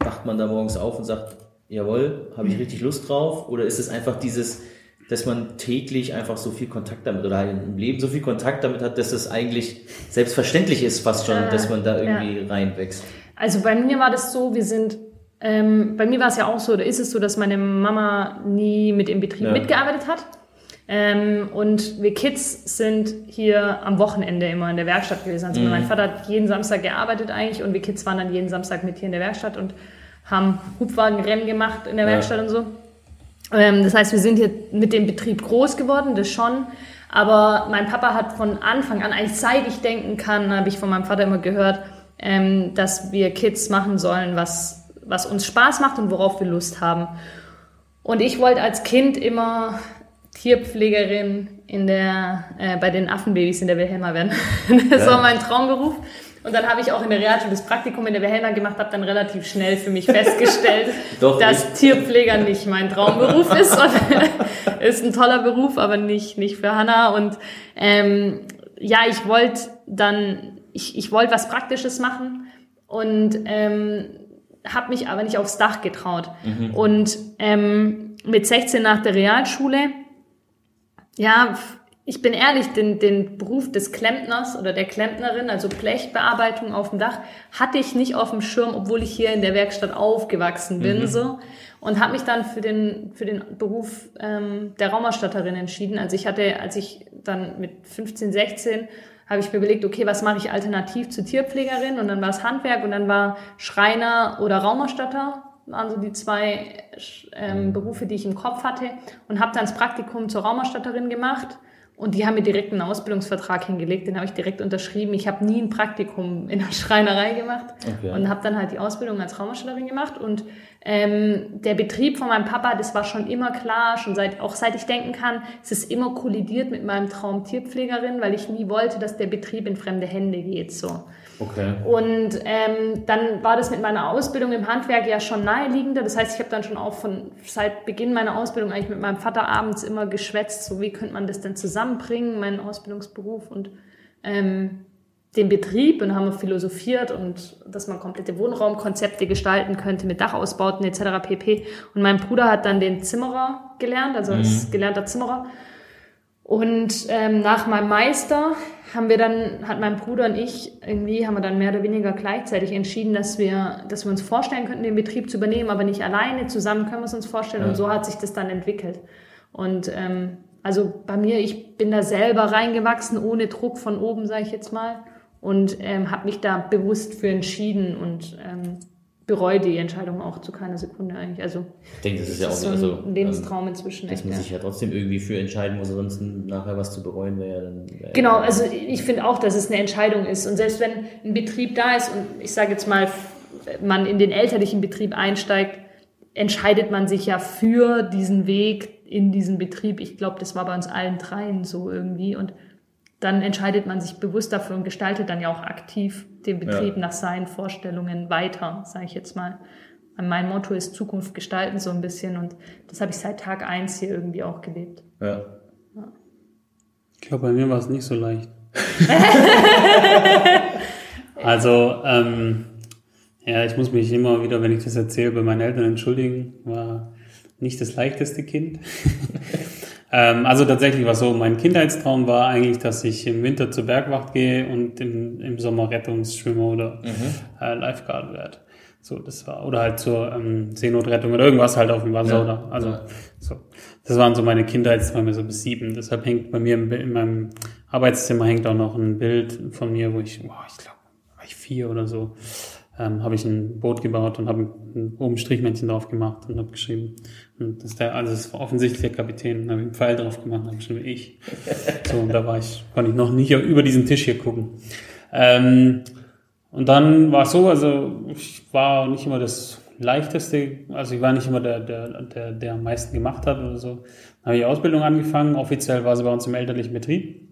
wacht man da morgens auf und sagt, jawohl, habe ich richtig Lust drauf? Oder ist es einfach dieses, dass man täglich einfach so viel Kontakt damit oder halt im Leben so viel Kontakt damit hat, dass es eigentlich selbstverständlich ist, fast schon, ja, dass man da irgendwie ja. reinwächst? Also bei mir war das so, wir sind, ähm, bei mir war es ja auch so, da ist es so, dass meine Mama nie mit im Betrieb ja. mitgearbeitet hat. Ähm, und wir Kids sind hier am Wochenende immer in der Werkstatt gewesen. Also mhm. mein Vater hat jeden Samstag gearbeitet eigentlich und wir Kids waren dann jeden Samstag mit hier in der Werkstatt und haben Hubwagenrennen gemacht in der ja. Werkstatt und so. Ähm, das heißt, wir sind hier mit dem Betrieb groß geworden, das schon. Aber mein Papa hat von Anfang an, eigentlich seit ich denken kann, habe ich von meinem Vater immer gehört, ähm, dass wir Kids machen sollen, was, was uns Spaß macht und worauf wir Lust haben. Und ich wollte als Kind immer Tierpflegerin in der, äh, bei den Affenbabys in der Wilhelma werden. das ja. war mein Traumberuf. Und dann habe ich auch in der Realschule das Praktikum in der Wilhelma gemacht, habe dann relativ schnell für mich festgestellt, dass nicht. Tierpfleger nicht mein Traumberuf ist. Und ist ein toller Beruf, aber nicht, nicht für Hannah. Und ähm, ja, ich wollte dann, ich, ich wollte was Praktisches machen und ähm, habe mich aber nicht aufs Dach getraut. Mhm. Und ähm, mit 16 nach der Realschule ja, ich bin ehrlich, den, den Beruf des Klempners oder der Klempnerin, also Blechbearbeitung auf dem Dach, hatte ich nicht auf dem Schirm, obwohl ich hier in der Werkstatt aufgewachsen bin, mhm. so. Und habe mich dann für den, für den Beruf ähm, der Raumerstatterin entschieden. Also ich hatte, als ich dann mit 15, 16, habe ich mir überlegt, okay, was mache ich alternativ zur Tierpflegerin? Und dann war es Handwerk und dann war Schreiner oder Raumerstatter waren so die zwei ähm, Berufe, die ich im Kopf hatte und habe dann das Praktikum zur Raumerstatterin gemacht und die haben mir direkt einen Ausbildungsvertrag hingelegt, den habe ich direkt unterschrieben. Ich habe nie ein Praktikum in der Schreinerei gemacht okay. und habe dann halt die Ausbildung als Raumerstatterin gemacht. Und ähm, der Betrieb von meinem Papa, das war schon immer klar, schon seit auch seit ich denken kann, es ist immer kollidiert mit meinem Traum Tierpflegerin, weil ich nie wollte, dass der Betrieb in fremde Hände geht. So. Okay. Und ähm, dann war das mit meiner Ausbildung im Handwerk ja schon naheliegender. Das heißt, ich habe dann schon auch von seit Beginn meiner Ausbildung eigentlich mit meinem Vater abends immer geschwätzt, so wie könnte man das denn zusammenbringen, meinen Ausbildungsberuf und ähm, den Betrieb und haben philosophiert und dass man komplette Wohnraumkonzepte gestalten könnte mit Dachausbauten etc. pp. Und mein Bruder hat dann den Zimmerer gelernt, also mhm. ist gelernter Zimmerer. Und ähm, nach meinem Meister haben wir dann, hat mein Bruder und ich irgendwie, haben wir dann mehr oder weniger gleichzeitig entschieden, dass wir, dass wir uns vorstellen könnten, den Betrieb zu übernehmen, aber nicht alleine, zusammen können wir es uns vorstellen. Ja. Und so hat sich das dann entwickelt. Und ähm, also bei mir, ich bin da selber reingewachsen, ohne Druck von oben, sage ich jetzt mal und ähm, habe mich da bewusst für entschieden und ähm, bereue die Entscheidung auch zu keiner Sekunde eigentlich. Also ich denke, das ist ja auch so also, ein Lebenstraum ähm, inzwischen. Dass man sich ja trotzdem irgendwie für entscheiden muss, ansonsten nachher was zu bereuen wäre. Dann wär genau, also ich finde auch, dass es eine Entscheidung ist. Und selbst wenn ein Betrieb da ist und ich sage jetzt mal, man in den elterlichen Betrieb einsteigt, entscheidet man sich ja für diesen Weg in diesen Betrieb. Ich glaube, das war bei uns allen dreien so irgendwie. Und dann entscheidet man sich bewusst dafür und gestaltet dann ja auch aktiv den Betrieb ja. nach seinen Vorstellungen weiter, sage ich jetzt mal. Mein Motto ist Zukunft gestalten so ein bisschen und das habe ich seit Tag eins hier irgendwie auch gelebt. Ja. ja. Ich glaube, bei mir war es nicht so leicht. also, ähm, ja, ich muss mich immer wieder, wenn ich das erzähle, bei meinen Eltern entschuldigen. War nicht das leichteste Kind. Ähm, also tatsächlich war so, mein Kindheitstraum war eigentlich, dass ich im Winter zur Bergwacht gehe und im, im Sommer Rettungsschwimmer oder mhm. äh, Lifeguard werde. So, das war, oder halt zur ähm, Seenotrettung oder irgendwas halt auf dem Wasser ja. oder, also, ja. so. Das waren so meine Kindheitsträume, so bis sieben. Deshalb hängt bei mir im, in meinem Arbeitszimmer hängt auch noch ein Bild von mir, wo ich, boah, ich glaube, war ich vier oder so, ähm, habe ich ein Boot gebaut und habe oben Strichmännchen drauf gemacht und habe geschrieben, und das ist der, also das ist offensichtlich der Kapitän, habe einen Pfeil drauf gemacht, habe geschrieben, ich. So, und da war ich, konnte ich noch nicht über diesen Tisch hier gucken. Ähm, und dann war es so, also ich war nicht immer das leichteste, also ich war nicht immer der, der, der, der am meisten gemacht hat oder so. Dann habe ich Ausbildung angefangen, offiziell war es bei uns im elterlichen Betrieb.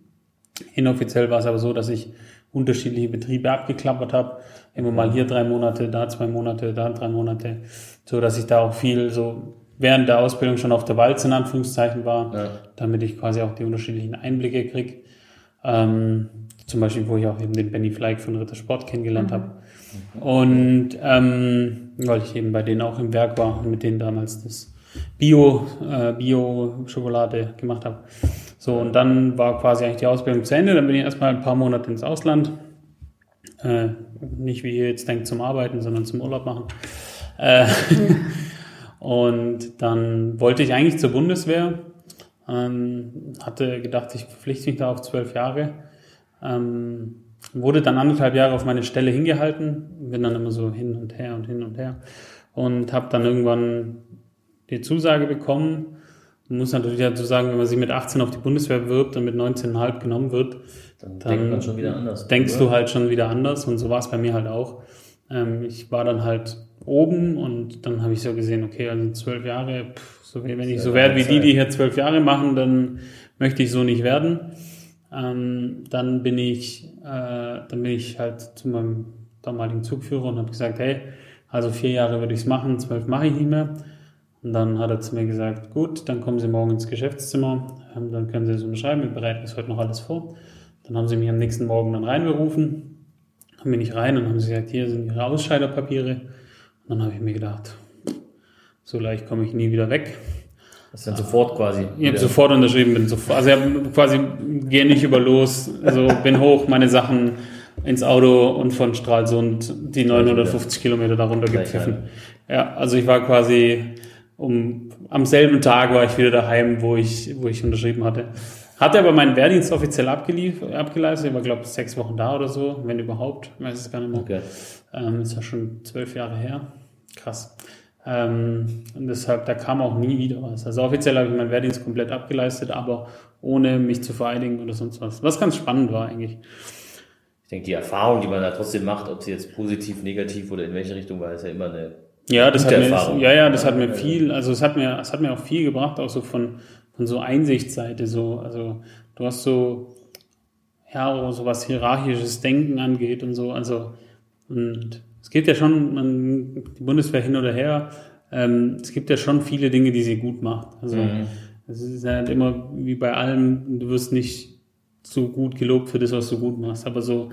Inoffiziell war es aber so, dass ich unterschiedliche Betriebe abgeklappert habe. Immer mal hier drei Monate, da zwei Monate, da drei Monate. So dass ich da auch viel so während der Ausbildung schon auf der Walze in Anführungszeichen war, ja. damit ich quasi auch die unterschiedlichen Einblicke krieg. Ähm, zum Beispiel, wo ich auch eben den Benny Fleig von Ritter Sport kennengelernt mhm. habe. Und ähm, weil ich eben bei denen auch im Werk war und mit denen damals das Bio, äh, Bio-Schokolade gemacht habe. So, und dann war quasi eigentlich die Ausbildung zu Ende. Dann bin ich erstmal ein paar Monate ins Ausland. Äh, nicht wie ihr jetzt denkt zum Arbeiten, sondern zum Urlaub machen. Äh, und dann wollte ich eigentlich zur Bundeswehr. Ähm, hatte gedacht, ich verpflichte mich da auf zwölf Jahre. Ähm, wurde dann anderthalb Jahre auf meine Stelle hingehalten. Bin dann immer so hin und her und hin und her. Und habe dann irgendwann die Zusage bekommen man muss natürlich dazu sagen, wenn man sich mit 18 auf die Bundeswehr wirbt und mit 19,5 genommen wird, dann, dann denkt man schon wieder anders. Denkst oder? du halt schon wieder anders und so war es bei mir halt auch. Ähm, ich war dann halt oben und dann habe ich so gesehen, okay, also zwölf Jahre, pff, so, wenn ich so werde wie die, die hier zwölf Jahre machen, dann möchte ich so nicht werden. Ähm, dann bin ich, äh, dann bin ich halt zu meinem damaligen Zugführer und habe gesagt, hey, also vier Jahre würde ich es machen, zwölf mache ich nicht mehr. Und dann hat er zu mir gesagt, gut, dann kommen Sie morgen ins Geschäftszimmer, ähm, dann können Sie es unterschreiben, wir bereiten das heute noch alles vor. Dann haben sie mich am nächsten Morgen dann reinberufen, dann bin ich rein und haben sie gesagt, hier sind Ihre Ausscheiderpapiere. Und dann habe ich mir gedacht, so leicht komme ich nie wieder weg. Das ist dann sofort quasi. Ich habe sofort unterschrieben, bin sofort, also ich habe quasi, gehe nicht über los, also bin hoch, meine Sachen ins Auto und von Stralsund die 950 Kilometer darunter gepfiffen. Ja, also ich war quasi um, am selben Tag war ich wieder daheim, wo ich, wo ich unterschrieben hatte. Hatte aber meinen Wehrdienst offiziell abgeleistet. Ich war, glaube ich, sechs Wochen da oder so, wenn überhaupt. Ich weiß es gar nicht mehr. Okay. Ähm, ist ja schon zwölf Jahre her. Krass. Ähm, und deshalb, da kam auch nie wieder was. Also offiziell habe ich meinen Wehrdienst komplett abgeleistet, aber ohne mich zu vereidigen oder sonst was. Was ganz spannend war eigentlich. Ich denke, die Erfahrung, die man da trotzdem macht, ob sie jetzt positiv, negativ oder in welche Richtung war, ist ja immer eine ja, das hat mir, ja, ja, das hat mir viel, also es hat mir, es hat mir auch viel gebracht, auch so von, von so Einsichtsseite, so, also du hast so, ja, so was hierarchisches Denken angeht und so, also, und es gibt ja schon, man, die Bundeswehr hin oder her, ähm, es gibt ja schon viele Dinge, die sie gut macht. Also, mhm. es ist halt immer wie bei allem, du wirst nicht so gut gelobt für das, was du gut machst. Aber so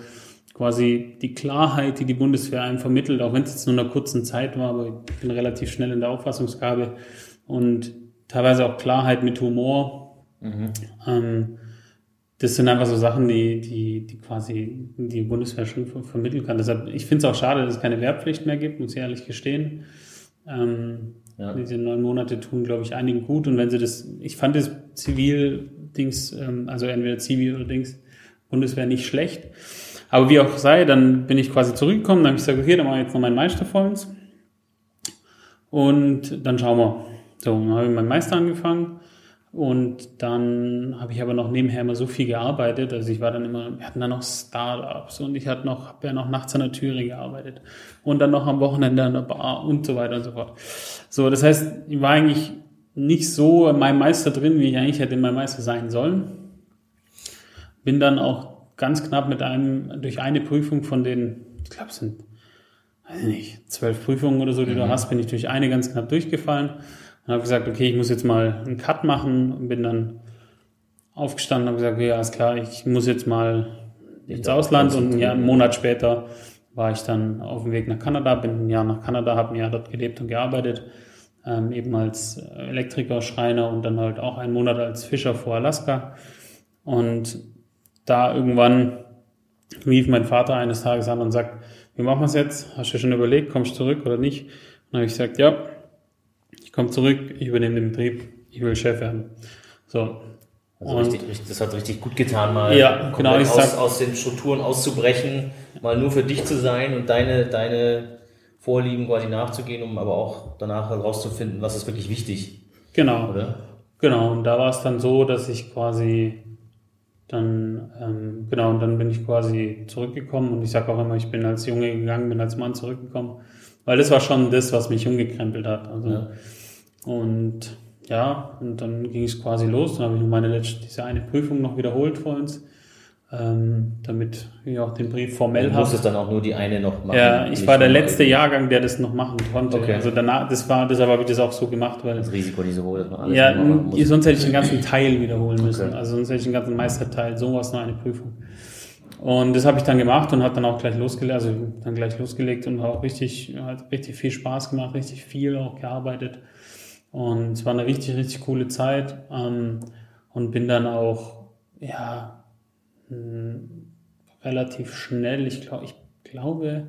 quasi die Klarheit, die die Bundeswehr einem vermittelt, auch wenn es jetzt nur in einer kurzen Zeit war, aber ich bin relativ schnell in der Auffassungsgabe und teilweise auch Klarheit mit Humor. Mhm. Ähm, das sind einfach so Sachen, die, die, die quasi die Bundeswehr schon vermitteln kann. Deshalb, ich finde es auch schade, dass es keine Wehrpflicht mehr gibt, muss ich ehrlich gestehen. Ähm, ja. Diese neun Monate tun, glaube ich, einigen gut. Und wenn sie das, ich fand das Zivil-Dings, ähm, also entweder Zivil oder Dings, Bundeswehr nicht schlecht. Aber wie auch sei, dann bin ich quasi zurückgekommen, dann habe ich gesagt, okay, dann mache ich jetzt noch meinen Meister vor uns. Und dann schauen wir. So, dann habe ich meinen Meister angefangen und dann habe ich aber noch nebenher immer so viel gearbeitet. Also ich war dann immer, wir hatten dann noch Startups und ich hatte noch, habe ja noch nachts an der Türe gearbeitet und dann noch am Wochenende an der Bar und so weiter und so fort. So, das heißt, ich war eigentlich nicht so in meinem Meister drin, wie ich eigentlich hätte in meinem Meister sein sollen. Bin dann auch ganz knapp mit einem, durch eine Prüfung von den, ich glaube es sind, weiß nicht, zwölf Prüfungen oder so, die mhm. du hast, bin ich durch eine ganz knapp durchgefallen dann habe ich gesagt, okay, ich muss jetzt mal einen Cut machen und bin dann aufgestanden und habe gesagt, ja, ist klar, ich muss jetzt mal ins Ausland und ja, einen Monat später war ich dann auf dem Weg nach Kanada, bin ein Jahr nach Kanada, habe ein Jahr dort gelebt und gearbeitet, ähm, eben als Elektriker, Schreiner und dann halt auch einen Monat als Fischer vor Alaska. Und da irgendwann rief mein Vater eines Tages an und sagt, wie machen wir es jetzt? Hast du schon überlegt, kommst du zurück oder nicht? Und dann habe ich gesagt, ja, komme zurück, ich übernehme den Betrieb, ich will Chef werden. So. Also richtig, richtig, das hat richtig gut getan, mal ja, genau, aus, sag, aus den Strukturen auszubrechen, mal nur für dich zu sein und deine, deine Vorlieben quasi nachzugehen, um aber auch danach herauszufinden, was ist wirklich wichtig. Genau. Oder? Genau, und da war es dann so, dass ich quasi dann, ähm, genau, und dann bin ich quasi zurückgekommen und ich sage auch immer, ich bin als Junge gegangen, bin als Mann zurückgekommen, weil das war schon das, was mich umgekrempelt hat. Also ja. Und ja, und dann ging es quasi los. Dann habe ich noch meine letzte, diese eine Prüfung noch wiederholt vor uns, ähm, damit ich auch den Brief formell habe. Du musstest dann auch nur die eine noch machen. Ja, ich war der letzte Jahrgang, der das noch machen konnte. Okay. Also danach, das war, deshalb habe ich das auch so gemacht, weil. Das Risiko so hoch, dass man alles Ja, muss. sonst hätte ich den ganzen Teil wiederholen müssen. Okay. Also sonst hätte ich den ganzen Meisterteil. So war es nur eine Prüfung. Und das habe ich dann gemacht und hat dann auch gleich losgelegt, also dann gleich losgelegt und auch richtig, hat richtig viel Spaß gemacht, richtig viel auch gearbeitet. Und es war eine richtig, richtig coole Zeit. Ähm, und bin dann auch, ja, relativ schnell, ich glaube, ich glaube,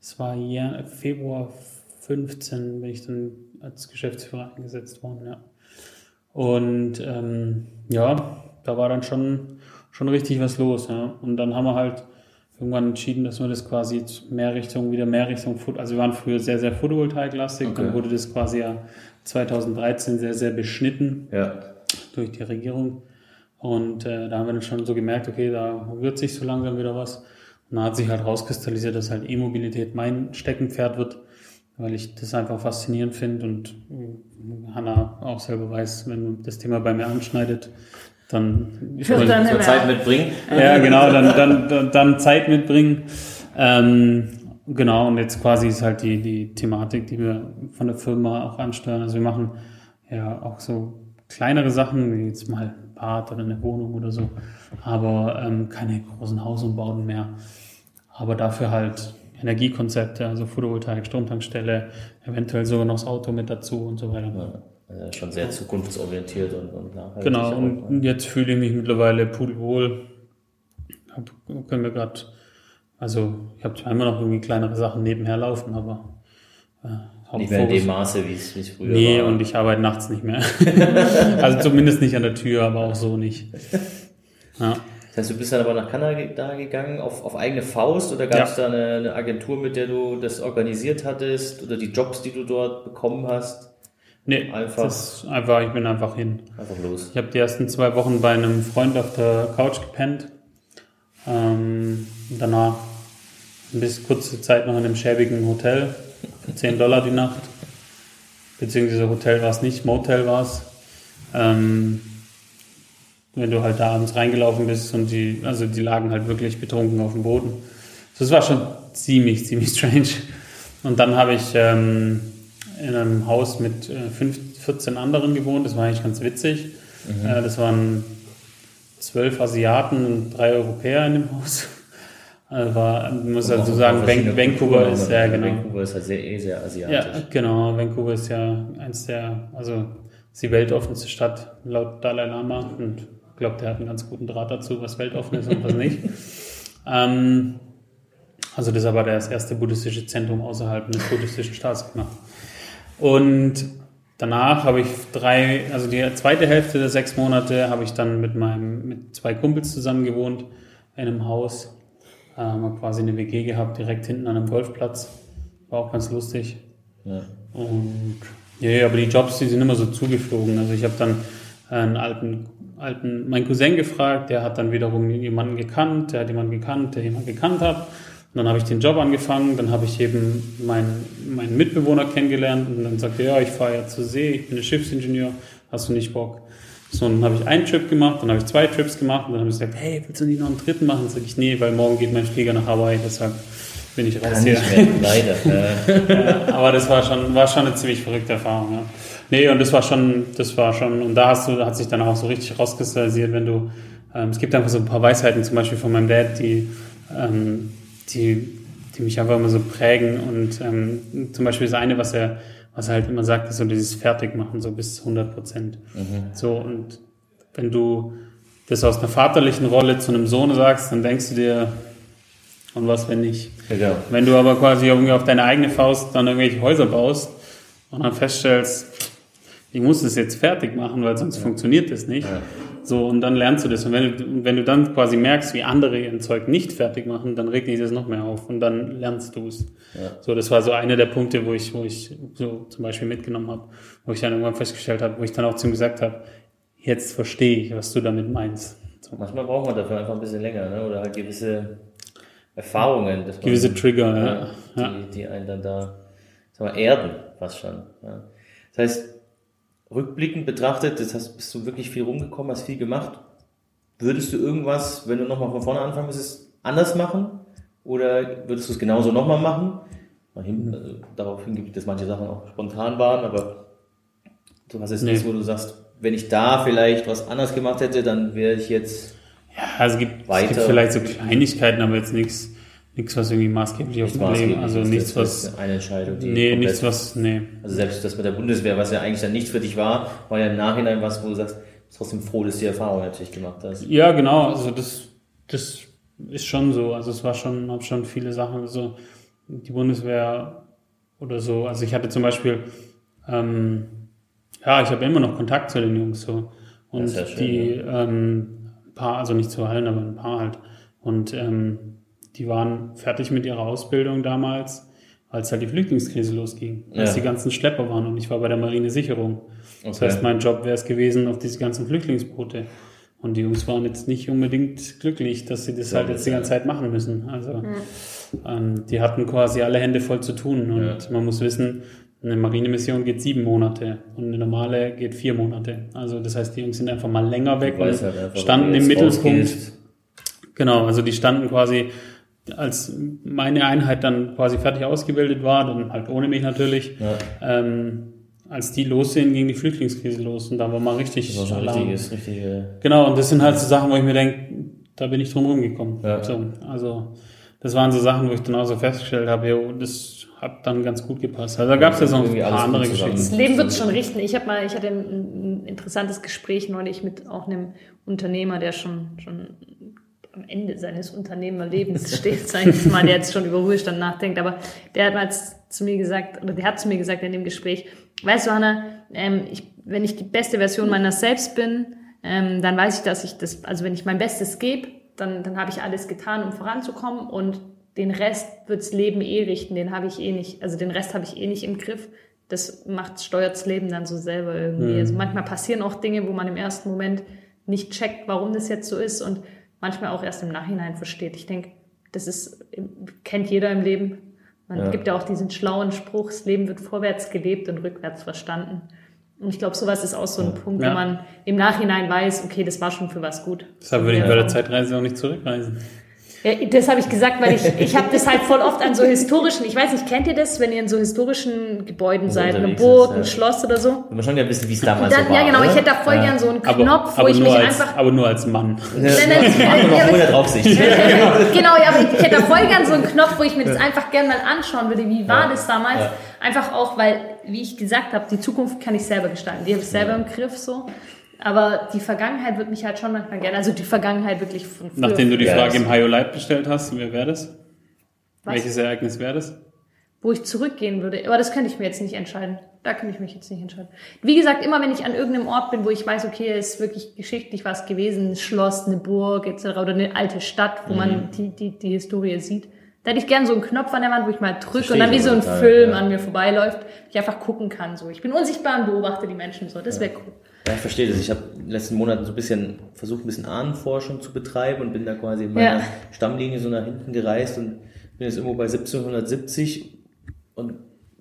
es war ja, Februar 15 bin ich dann als Geschäftsführer eingesetzt worden, ja. Und ähm, ja, da war dann schon, schon richtig was los, ja. Und dann haben wir halt irgendwann entschieden, dass wir das quasi mehr Richtung, wieder mehr Richtung, also wir waren früher sehr, sehr Photovoltaik-lastig, okay. dann wurde das quasi ja 2013 sehr, sehr beschnitten ja. durch die Regierung. Und äh, da haben wir dann schon so gemerkt, okay, da wird sich so langsam wieder was. Und da hat sich halt rauskristallisiert, dass halt E-Mobilität mein Steckenpferd wird, weil ich das einfach faszinierend finde und äh, Hanna auch selber weiß, wenn das Thema bei mir anschneidet, dann, ich dann Zeit mitbringen. Ja, genau, dann, dann, dann, dann Zeit mitbringen. Ähm, Genau, und jetzt quasi ist halt die, die Thematik, die wir von der Firma auch ansteuern. Also wir machen ja auch so kleinere Sachen, wie jetzt mal Bad oder eine Wohnung oder so, aber ähm, keine großen Hausumbauten mehr. Aber dafür halt Energiekonzepte, also Photovoltaik, Stromtankstelle, eventuell sogar noch das Auto mit dazu und so weiter. Ja, also schon sehr zukunftsorientiert und, und nachhaltig. Genau, und jetzt fühle ich mich mittlerweile pudelwohl. Hab, können wir gerade also ich habe zwar immer noch irgendwie kleinere Sachen nebenher laufen, aber äh, nicht mehr in dem Maße, wie es früher nee, war. Nee, und ich arbeite nachts nicht mehr. also zumindest nicht an der Tür, aber auch so nicht. Ja. Das heißt, du bist dann aber nach Kanada gegangen auf, auf eigene Faust oder gab es ja. da eine, eine, Agentur, mit der du das organisiert hattest oder die Jobs, die du dort bekommen hast? Nee, einfach. Einfach, ich bin einfach hin. Einfach los. Ich habe die ersten zwei Wochen bei einem Freund auf der Couch gepennt ähm, danach bis kurze Zeit noch in einem schäbigen Hotel für 10 Dollar die Nacht. Beziehungsweise Hotel war es nicht, Motel war es. Ähm, wenn du halt da abends reingelaufen bist und die, also die lagen halt wirklich betrunken auf dem Boden. Das war schon ziemlich, ziemlich strange. Und dann habe ich ähm, in einem Haus mit äh, 5, 14 anderen gewohnt. Das war eigentlich ganz witzig. Mhm. Äh, das waren zwölf Asiaten und drei Europäer in dem Haus. Also war, muss also sagen, Van Vancouver ist ja genau. Vancouver ist halt sehr, eh sehr asiatisch. Ja, genau. Vancouver ist ja eins der, also ist die weltoffenste Stadt laut Dalai Lama und ich glaube, der hat einen ganz guten Draht dazu, was weltoffen ist und was nicht. ähm, also das ist aber das erste buddhistische Zentrum außerhalb des buddhistischen Staates gemacht. Und danach habe ich drei, also die zweite Hälfte der sechs Monate habe ich dann mit meinem, mit zwei Kumpels zusammen gewohnt in einem Haus ähm, quasi eine WG gehabt, direkt hinten an einem Golfplatz. War auch ganz lustig. Ja. Und ja, aber die Jobs, die sind immer so zugeflogen. Also ich habe dann einen alten, alten, meinen Cousin gefragt, der hat dann wiederum jemanden gekannt, der hat jemanden gekannt, der jemanden gekannt hat. Und dann habe ich den Job angefangen, dann habe ich eben meinen, meinen Mitbewohner kennengelernt und dann sagte er, ja, ich fahre ja zur See, ich bin ein Schiffsingenieur, hast du nicht Bock? So, dann habe ich einen Trip gemacht, dann habe ich zwei Trips gemacht und dann habe ich gesagt, hey, willst du nicht noch einen dritten machen? Dann sage ich, nee, weil morgen geht mein Flieger nach Hawaii, deshalb bin ich raus Kann hier. Mehr, leider. ja, aber das war schon, war schon eine ziemlich verrückte Erfahrung. Ja. Nee, und das war schon, das war schon, und da hast du, hat sich dann auch so richtig rauskristallisiert, wenn du, ähm, es gibt einfach so ein paar Weisheiten, zum Beispiel von meinem Dad, die, ähm, die, die mich einfach immer so prägen und ähm, zum Beispiel das eine, was er was halt immer sagt, ist so dieses Fertigmachen, so bis 100 Prozent. Mhm. So, und wenn du das aus einer vaterlichen Rolle zu einem Sohn sagst, dann denkst du dir, und was, wenn nicht? Ja. Wenn du aber quasi irgendwie auf deine eigene Faust dann irgendwelche Häuser baust und dann feststellst, ich muss das jetzt fertig machen, weil sonst ja. funktioniert das nicht, ja. So, und dann lernst du das. Und wenn du, wenn du dann quasi merkst, wie andere ihr Zeug nicht fertig machen, dann regt dich das noch mehr auf und dann lernst du es. Ja. So, das war so einer der Punkte, wo ich, wo ich so zum Beispiel mitgenommen habe, wo ich dann irgendwann festgestellt habe, wo ich dann auch zu ihm gesagt habe, jetzt verstehe ich, was du damit meinst. So. Manchmal braucht man dafür einfach ein bisschen länger, ne? oder halt gewisse Erfahrungen. Gewisse Trigger, ja. Die, ja. die einen dann da, sag mal, erden, fast schon. Ja. Das heißt, rückblickend betrachtet, das hast, bist du wirklich viel rumgekommen, hast viel gemacht. Würdest du irgendwas, wenn du nochmal von vorne anfangen müsstest, anders machen? Oder würdest du es genauso nochmal machen? Hin, also, darauf hingibt, dass manche Sachen auch spontan waren, aber du hast jetzt nee. nichts, wo du sagst, wenn ich da vielleicht was anders gemacht hätte, dann wäre ich jetzt. Ja, also es gibt, es gibt vielleicht so Kleinigkeiten, aber jetzt nichts, nichts, was irgendwie maßgeblich auf dem Leben, also nichts, was. Eine Entscheidung, die. Nee, nichts, was, nee. Also selbst das mit der Bundeswehr, was ja eigentlich dann nicht für dich war, war ja im Nachhinein was, wo du sagst, bist trotzdem froh, dass du die Erfahrung natürlich gemacht hast. Ja, genau, also das, das ist schon so, also es war schon, hab schon viele Sachen, also die Bundeswehr oder so, also ich hatte zum Beispiel, ähm, ja, ich habe immer noch Kontakt zu den Jungs so. Und ja schön, die, ja. ähm, ein paar, also nicht zu allen, aber ein paar halt. Und ähm, die waren fertig mit ihrer Ausbildung damals, als halt die Flüchtlingskrise losging, als ja. die ganzen Schlepper waren und ich war bei der Marinesicherung. Okay. Das heißt, mein Job wäre es gewesen auf diese ganzen Flüchtlingsboote. Und die Jungs waren jetzt nicht unbedingt glücklich, dass sie das ja, halt jetzt die ganze Zeit machen müssen. Also ja. ähm, die hatten quasi alle Hände voll zu tun. Und ja. man muss wissen, eine Marinemission geht sieben Monate und eine normale geht vier Monate. Also das heißt, die Jungs sind einfach mal länger weg und halt einfach, standen im Mittelpunkt. Genau, also die standen quasi als meine Einheit dann quasi fertig ausgebildet war, dann halt ohne mich natürlich, ja. ähm, als die lossehen, ging die Flüchtlingskrise los und da war mal richtig. Das war schon richtiges, richtige. Genau, und das sind halt so Sachen, wo ich mir denke, da bin ich drum rumgekommen. Ja. So, also das waren so Sachen, wo ich dann auch so festgestellt habe, jo, das hat dann ganz gut gepasst. Also da gab es ja so ein paar andere Geschichten. Das Leben wird schon richten. Ich habe mal, ich hatte ein, ein interessantes Gespräch neulich mit auch einem Unternehmer, der schon schon am Ende seines Unternehmerlebens steht, sag ich mal, der jetzt schon über Ruhestand nachdenkt, aber der hat mal zu mir gesagt, oder der hat zu mir gesagt in dem Gespräch, weißt du, Hanna, ähm, ich, wenn ich die beste Version meiner selbst bin, ähm, dann weiß ich, dass ich das, also wenn ich mein Bestes gebe, dann, dann habe ich alles getan, um voranzukommen und den Rest wirds Leben eh richten, den habe ich eh nicht, also den Rest habe ich eh nicht im Griff. Das macht, steuert's Leben dann so selber irgendwie. Mhm. Also manchmal passieren auch Dinge, wo man im ersten Moment nicht checkt, warum das jetzt so ist und manchmal auch erst im Nachhinein versteht. Ich denke, das ist, kennt jeder im Leben. Man ja. gibt ja auch diesen schlauen Spruch, das Leben wird vorwärts gelebt und rückwärts verstanden. Und ich glaube, sowas ist auch so ein Punkt, ja. wo man im Nachhinein weiß, okay, das war schon für was gut. Deshalb würde ich bei der Zeitreise auch nicht zurückreisen. Ja, das habe ich gesagt, weil ich, ich habe das halt voll oft an so historischen, ich weiß nicht, kennt ihr das, wenn ihr in so historischen Gebäuden Also seid, eine Burg, ist, ein ja. Schloss oder so? Man schon ja wissen, wie es damals Dann, so war. ja, genau, oder? ich hätte da voll gern so einen Knopf, wo ich mich als, einfach aber nur als Mann. Ja, aber- Draufsicht. genau, ja, aber ich, ich hätte da voll gern so einen Knopf, wo ich mir das einfach gern mal anschauen würde. Wie war Ja. das damals? Ja. Einfach auch, weil, wie ich gesagt habe, die Zukunft kann ich selber gestalten. Die habe ich selber im Griff so. Aber die Vergangenheit wird mich halt schon manchmal gerne. Also die Vergangenheit wirklich von früher. Nachdem du die Ja, Frage im High Light gestellt hast, wer wäre das? Was? Welches Ereignis wäre das? wo ich zurückgehen würde. Aber das könnte ich mir jetzt nicht entscheiden. Da könnte ich mich jetzt nicht entscheiden. Wie gesagt, immer wenn ich an irgendeinem Ort bin, wo ich weiß, okay, es ist wirklich geschichtlich was gewesen, ein Schloss, eine Burg etc. oder eine alte Stadt, wo Mhm. man die, die, die Historie sieht, da hätte ich gern so einen Knopf an der Wand, wo ich mal drücke und dann wie so ein Film ja. an mir vorbeiläuft, ich einfach gucken kann. So, ich bin unsichtbar und beobachte die Menschen so. Das wäre cool. Ja, ich verstehe das. Ich habe in den letzten Monaten so ein bisschen versucht, ein bisschen Ahnenforschung zu betreiben und bin da quasi in meiner Ja. Stammlinie so nach hinten gereist und bin jetzt irgendwo bei 1770 und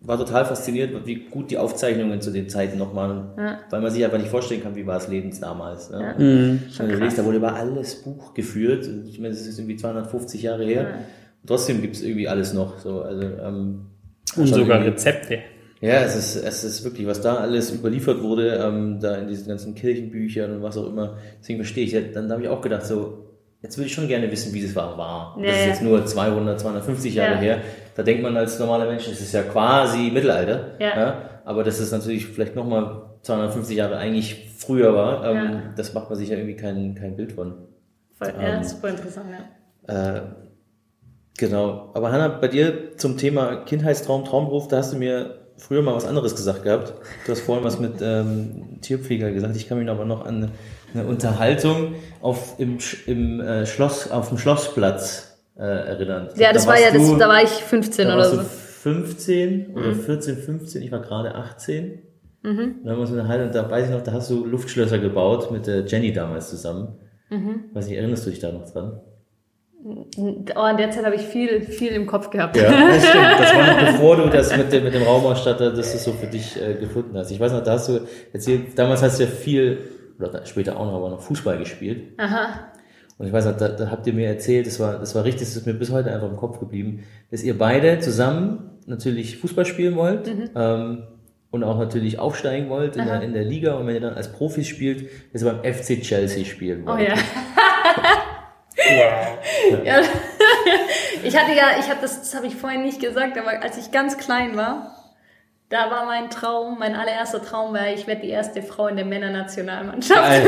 war total fasziniert, wie gut die Aufzeichnungen zu den Zeiten noch waren, Ja. weil man sich einfach nicht vorstellen kann, wie war es lebens damals. Ne? Ja. Krass. liest, da wurde über alles Buch geführt. Ich meine, das ist irgendwie 250 Jahre her. Ja. Trotzdem gibt es irgendwie alles noch. So, also, ähm, Und sogar Rezepte. Ja, es ist, es ist wirklich, was da alles überliefert wurde, ähm, da in diesen ganzen Kirchenbüchern und was auch immer. Deswegen verstehe ich. Dann habe ich auch gedacht, so, jetzt würde ich schon gerne wissen, wie das war. war. Ja, das ist ja. jetzt nur 200, 250 Jahre Ja. her. Da denkt man als normaler Mensch, das ist ja quasi Mittelalter. Ja. Aber dass es natürlich vielleicht nochmal 250 Jahre eigentlich früher war, ähm, Ja. das macht man sich ja irgendwie kein, kein Bild von. Voll, ja, Ähm, super interessant, ja. Äh, genau. Aber Hanna, bei dir zum Thema Kindheitstraum, Traumberuf, da hast du mir früher mal was anderes gesagt gehabt. Du hast vorhin was mit ähm, Tierpfleger gesagt. Ich kann mich aber noch an eine Unterhaltung auf, im, im äh, Schloss, auf dem Schlossplatz äh, erinnern. Ja, Da das war warst ja, das, du- da war ich 15 da oder so. Mhm. du 15 oder 14, 15, ich war gerade 18. Mhm. Und dann haben wir uns unterhalten und da weiß ich noch, da hast du Luftschlösser gebaut mit der Jenny damals zusammen. Mhm. Weiß nicht, erinnerst du dich da noch dran? Oh, in der Zeit habe ich viel, viel im Kopf gehabt. Ja, das stimmt. Das war noch bevor du das mit dem, mit dem Raumausstatter, das du so für dich äh, gefunden hast. Ich weiß noch, da hast du erzählt, damals hast du ja viel, oder später auch noch, aber noch Fußball gespielt. Aha. Und ich weiß noch, da, da habt ihr mir erzählt, das war, das war richtig, das ist mir bis heute einfach im Kopf geblieben, dass ihr beide zusammen natürlich Fußball spielen wollt, ähm, und auch natürlich aufsteigen wollt in Mhm. Der, in der Liga. Und wenn ihr dann als Profis spielt, dass ihr beim FC Chelsea spielen Oh wollt. ja. Ja. Ich hatte ja, ich habe das, das habe ich vorhin nicht gesagt, aber als ich ganz klein war, da war mein Traum, mein allererster Traum war, ich werde die erste Frau in der Männernationalmannschaft. Geil.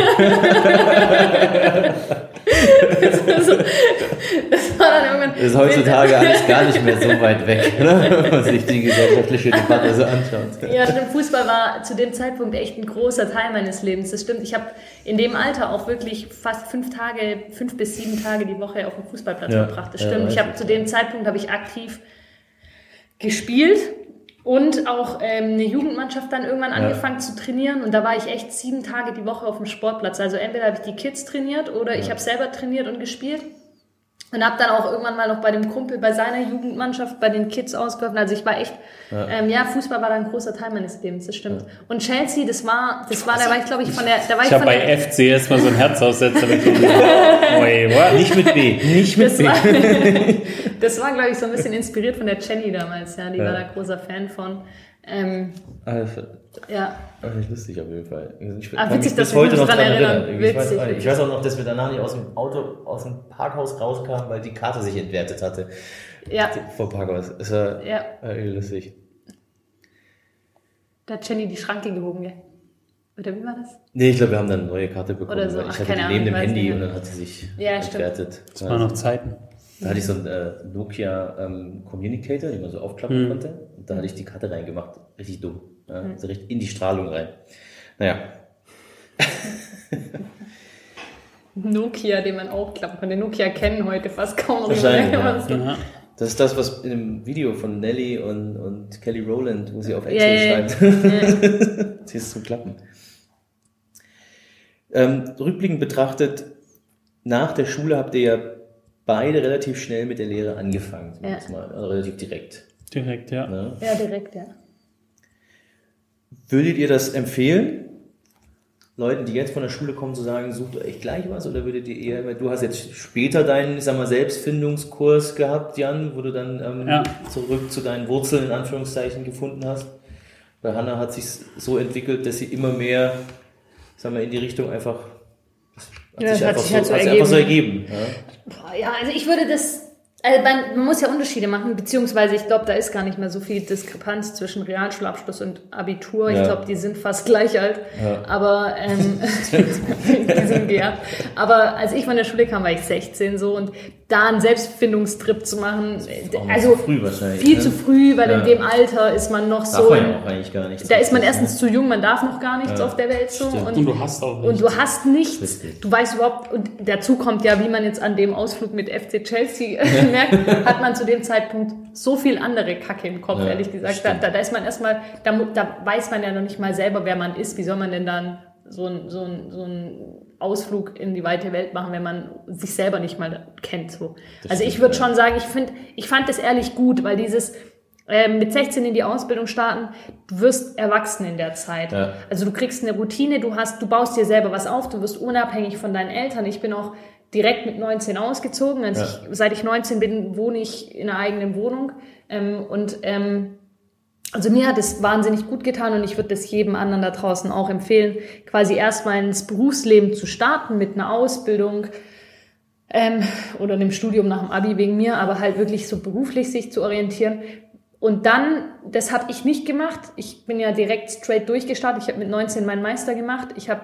das, war dann irgendwann. Das ist heutzutage alles gar nicht mehr so weit weg, ne? wenn man sich die gesellschaftliche Debatte so anschaut. Ja, stimmt. Fußball war zu dem Zeitpunkt echt ein großer Teil meines Lebens. Das stimmt. Ich habe in dem Alter auch wirklich fast fünf Tage, fünf bis sieben Tage die Woche auf dem Fußballplatz Ja, verbracht. Das ja, stimmt. weiß ich habe zu ja. dem Zeitpunkt habe ich aktiv gespielt und auch ähm, eine Jugendmannschaft dann irgendwann angefangen zu trainieren. Und da war ich echt sieben Tage die Woche auf dem Sportplatz. Also entweder habe ich die Kids trainiert oder ich habe selber trainiert und gespielt. Und habe dann auch irgendwann mal noch bei dem Kumpel bei seiner Jugendmannschaft, bei den Kids ausgeholfen. Also ich war echt, ja, ähm, ja Fußball war da ein großer Teil meines Lebens, das stimmt. Und Chelsea, das war, das war, da war ich glaube ich von der, da war ich, Ich habe bei der, FC erstmal so bekommen. Wait, what? Nicht mit B, nicht mit das B. war, das war glaube ich so ein bisschen inspiriert von der Jenny damals, ja, die Ja. war da großer Fan von. Ähm, Also, ja, das ist lustig auf jeden Fall. Ich Ah, witzig, mich dass bis heute noch dran erinnern. erinnern. Ich weiß, Witzig, auch nicht. ich weiß auch noch, dass wir danach nicht aus dem Auto, aus dem Parkhaus rauskamen, weil die Karte sich entwertet hatte. ja, Vor dem Parkhaus. Das war ja, irgendwie lustig. da hat Jenny die Schranke gehoben, gell? Oder wie war das? Nee, ich glaube, wir haben dann eine neue Karte bekommen. Oder so. weil Ich Ach, hatte keine die Ahnung, neben dem weiß Handy und dann hat sie sich Ja, stimmt. entwertet. Das waren noch Zeiten. Da hatte ich so einen äh, Nokia ähm, Communicator, den man so aufklappen Hm. konnte. Und da hatte ich die Karte reingemacht. Richtig dumm. Ja, Hm. also richtig in die Strahlung rein. Naja, Nokia, den man aufklappen konnte. Nokia kennen heute fast kaum noch Wahrscheinlich, ja. So- Ja. das ist das, was in dem Video von Nelly und, und Kelly Rowland, wo sie auf Excel ja, ja. schreibt. Sie ist zum Klappen. Ähm, rückblickend betrachtet, nach der Schule habt ihr ja beide relativ schnell mit der Lehre angefangen. zumindest Mal, also relativ direkt. Direkt, ja. Ne? Ja, direkt, ja. Würdet ihr das empfehlen? Leuten, die jetzt von der Schule kommen, zu sagen, sucht euch gleich was oder würdet ihr eher, du hast jetzt später deinen, ich sag mal, Selbstfindungskurs gehabt, Jan, wo du dann ähm, ja. zurück zu deinen Wurzeln in Anführungszeichen gefunden hast. Bei Hannah hat sich so entwickelt, dass sie immer mehr, sagen wir, in die Richtung einfach hat ja, sich, einfach, sich halt so, ergeben. einfach so ergeben. Ja. ja, also ich würde das also man, man muss ja Unterschiede machen, beziehungsweise ich glaube, da ist gar nicht mehr so viel Diskrepanz zwischen Realschulabschluss und Abitur. Ja. Ich glaube, die sind fast gleich alt. Ja. Aber ähm, die sind ja. Aber als ich von der Schule kam, war ich 16 so und da einen Selbstfindungstrip zu machen, also früh viel ne? zu früh, weil ja. in dem Alter ist man noch so. Darf man ja auch eigentlich gar nichts. Da ist man erstens zu jung, man darf noch gar nichts auf der Welt so. Und, und, du hast auch nichts. Und du hast nichts. Du weißt überhaupt, und dazu kommt ja, wie man jetzt an dem Ausflug mit FC Chelsea merkt, hat man zu dem Zeitpunkt so viel andere Kacke im Kopf, ja, ehrlich gesagt. Da, da, da, ist man erstmal, da, da weiß man ja noch nicht mal selber, wer man ist. Wie soll man denn dann so ein, so ein, so ein Ausflug in die weite Welt machen, wenn man sich selber nicht mal kennt. So. also ich würde schon sagen, ich finde, ich fand das ehrlich gut, weil dieses ähm, mit 16 in die Ausbildung starten, du wirst erwachsen in der Zeit. Ja. Also du kriegst eine Routine, du hast, du baust dir selber was auf, du wirst unabhängig von deinen Eltern. Ich bin auch direkt mit 19 ausgezogen. Also ja. ich, seit ich 19 bin, wohne ich in einer eigenen Wohnung. Ähm, und ähm, also mir hat es wahnsinnig gut getan und ich würde das jedem anderen da draußen auch empfehlen, quasi erstmal ins Berufsleben zu starten mit einer Ausbildung ähm, oder einem Studium nach dem Abi wegen mir, aber halt wirklich so beruflich sich zu orientieren. Und dann, das habe ich nicht gemacht. Ich bin ja direkt straight durchgestartet. Ich habe mit 19 meinen Meister gemacht. Ich habe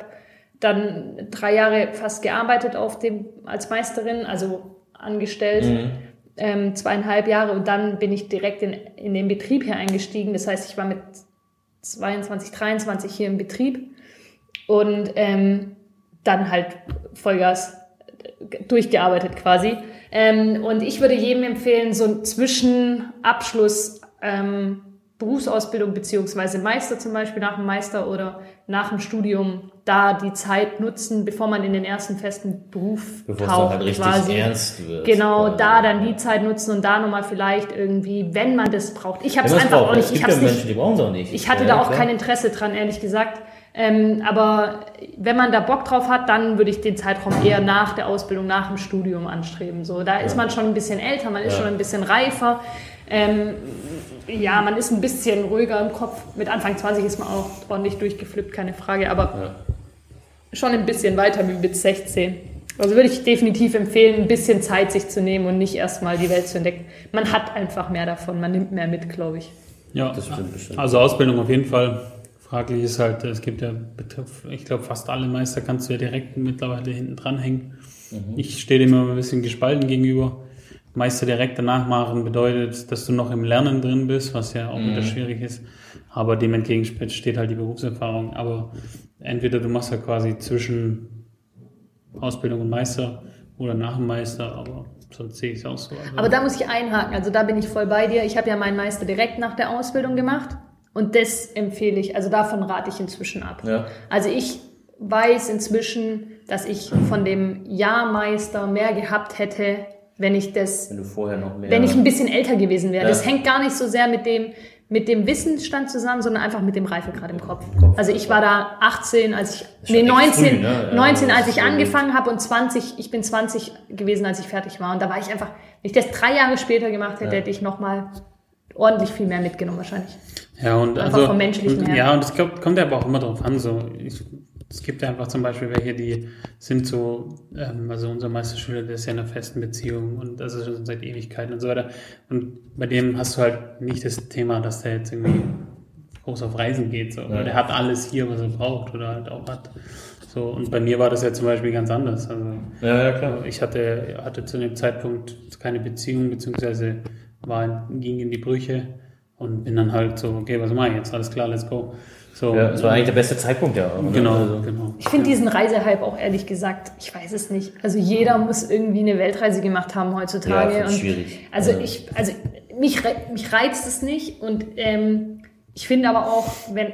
dann drei Jahre fast gearbeitet auf dem, als Meisterin, also angestellt, mhm. Ähm, zweieinhalb Jahre und dann bin ich direkt in, in den Betrieb hier eingestiegen. Das heißt, ich war mit 22, 23 hier im Betrieb und ähm, dann halt Vollgas durchgearbeitet quasi. Ähm, und ich würde jedem empfehlen, so einen Zwischenabschluss ähm, Berufsausbildung beziehungsweise Meister zum Beispiel nach dem Meister oder nach dem Studium da die Zeit nutzen, bevor man in den ersten festen Beruf bevor taucht, es halt richtig quasi. ernst wird. Genau, da dann die Zeit nutzen und da nochmal vielleicht irgendwie, wenn man das braucht. Ich habe es einfach braucht. auch nicht. Es gibt ich ja Menschen, die brauchen es auch nicht. Ich hatte ja, da auch klar. kein Interesse dran, ehrlich gesagt. Ähm, aber wenn man da Bock drauf hat, dann würde ich den Zeitraum eher nach der Ausbildung, nach dem Studium anstreben. So, da ist man schon ein bisschen älter, man ist schon ein bisschen reifer. Ähm, ja, man ist ein bisschen ruhiger im Kopf. Mit Anfang 20 ist man auch ordentlich durchgeflippt, keine Frage, aber ja. schon ein bisschen weiter wie mit 16. Also würde ich definitiv empfehlen, ein bisschen Zeit sich zu nehmen und nicht erstmal die Welt zu entdecken. Man hat einfach mehr davon, man nimmt mehr mit, glaube ich. Ja, das stimmt bestimmt. Also Ausbildung auf jeden Fall. Fraglich ist halt, es gibt ja, ich glaube, fast alle Meister kannst du ja direkt mittlerweile hinten dranhängen. Mhm. Ich stehe dem immer ein bisschen gespalten gegenüber. Meister direkt danach machen bedeutet, dass du noch im Lernen drin bist, was ja auch mhm. wieder schwierig ist. Aber dem entgegen steht halt die Berufserfahrung. Aber entweder du machst ja quasi zwischen Ausbildung und Meister oder nach dem Meister, aber sonst sehe ich es auch so. Also aber da muss ich einhaken, also da bin ich voll bei dir. Ich habe ja meinen Meister direkt nach der Ausbildung gemacht und das empfehle ich, also davon rate ich inzwischen ab. Ja. Also ich weiß inzwischen, dass ich von dem Jahrmeister mehr gehabt hätte, wenn ich das, wenn du vorher noch mehr, wenn ich ein bisschen älter gewesen wäre. Ja. Das hängt gar nicht so sehr mit dem, mit dem Wissensstand zusammen, sondern einfach mit dem Reifegrad im Kopf. Also ich war da 18, als ich, nee, 19, früh, ne? 19, ja, als ich angefangen habe und 20, ich bin 20 gewesen, als ich fertig war. Und da war ich einfach, wenn ich das drei Jahre später gemacht hätte, ja. hätte ich nochmal ordentlich viel mehr mitgenommen wahrscheinlich. Ja, und einfach also, vom menschlichen und, Ja, und es kommt, kommt ja aber auch immer darauf an, so, ich, es gibt ja einfach zum Beispiel welche, die sind so, ähm, also unser Meisterschüler, der ist ja in einer festen Beziehung und das ist schon seit Ewigkeiten und so weiter. Und bei dem hast du halt nicht das Thema, dass der jetzt irgendwie groß auf Reisen geht, so. Ja. Der hat alles hier, was er braucht oder halt auch hat. So, und bei mir war das ja zum Beispiel ganz anders. Also, ja, ja, klar. Ich hatte, hatte zu dem Zeitpunkt keine Beziehung, beziehungsweise war, ging in die Brüche und bin dann halt so, okay, was mache ich jetzt? Alles klar, let's go. So, ja, das war eigentlich der beste Zeitpunkt, ja. Genau, also. genau. Ich finde diesen Reisehype auch ehrlich gesagt, ich weiß es nicht. Also jeder muss irgendwie eine Weltreise gemacht haben heutzutage. Ja, und schwierig. Also ja. ich, also mich, mich reizt es nicht und ähm, ich finde aber auch, wenn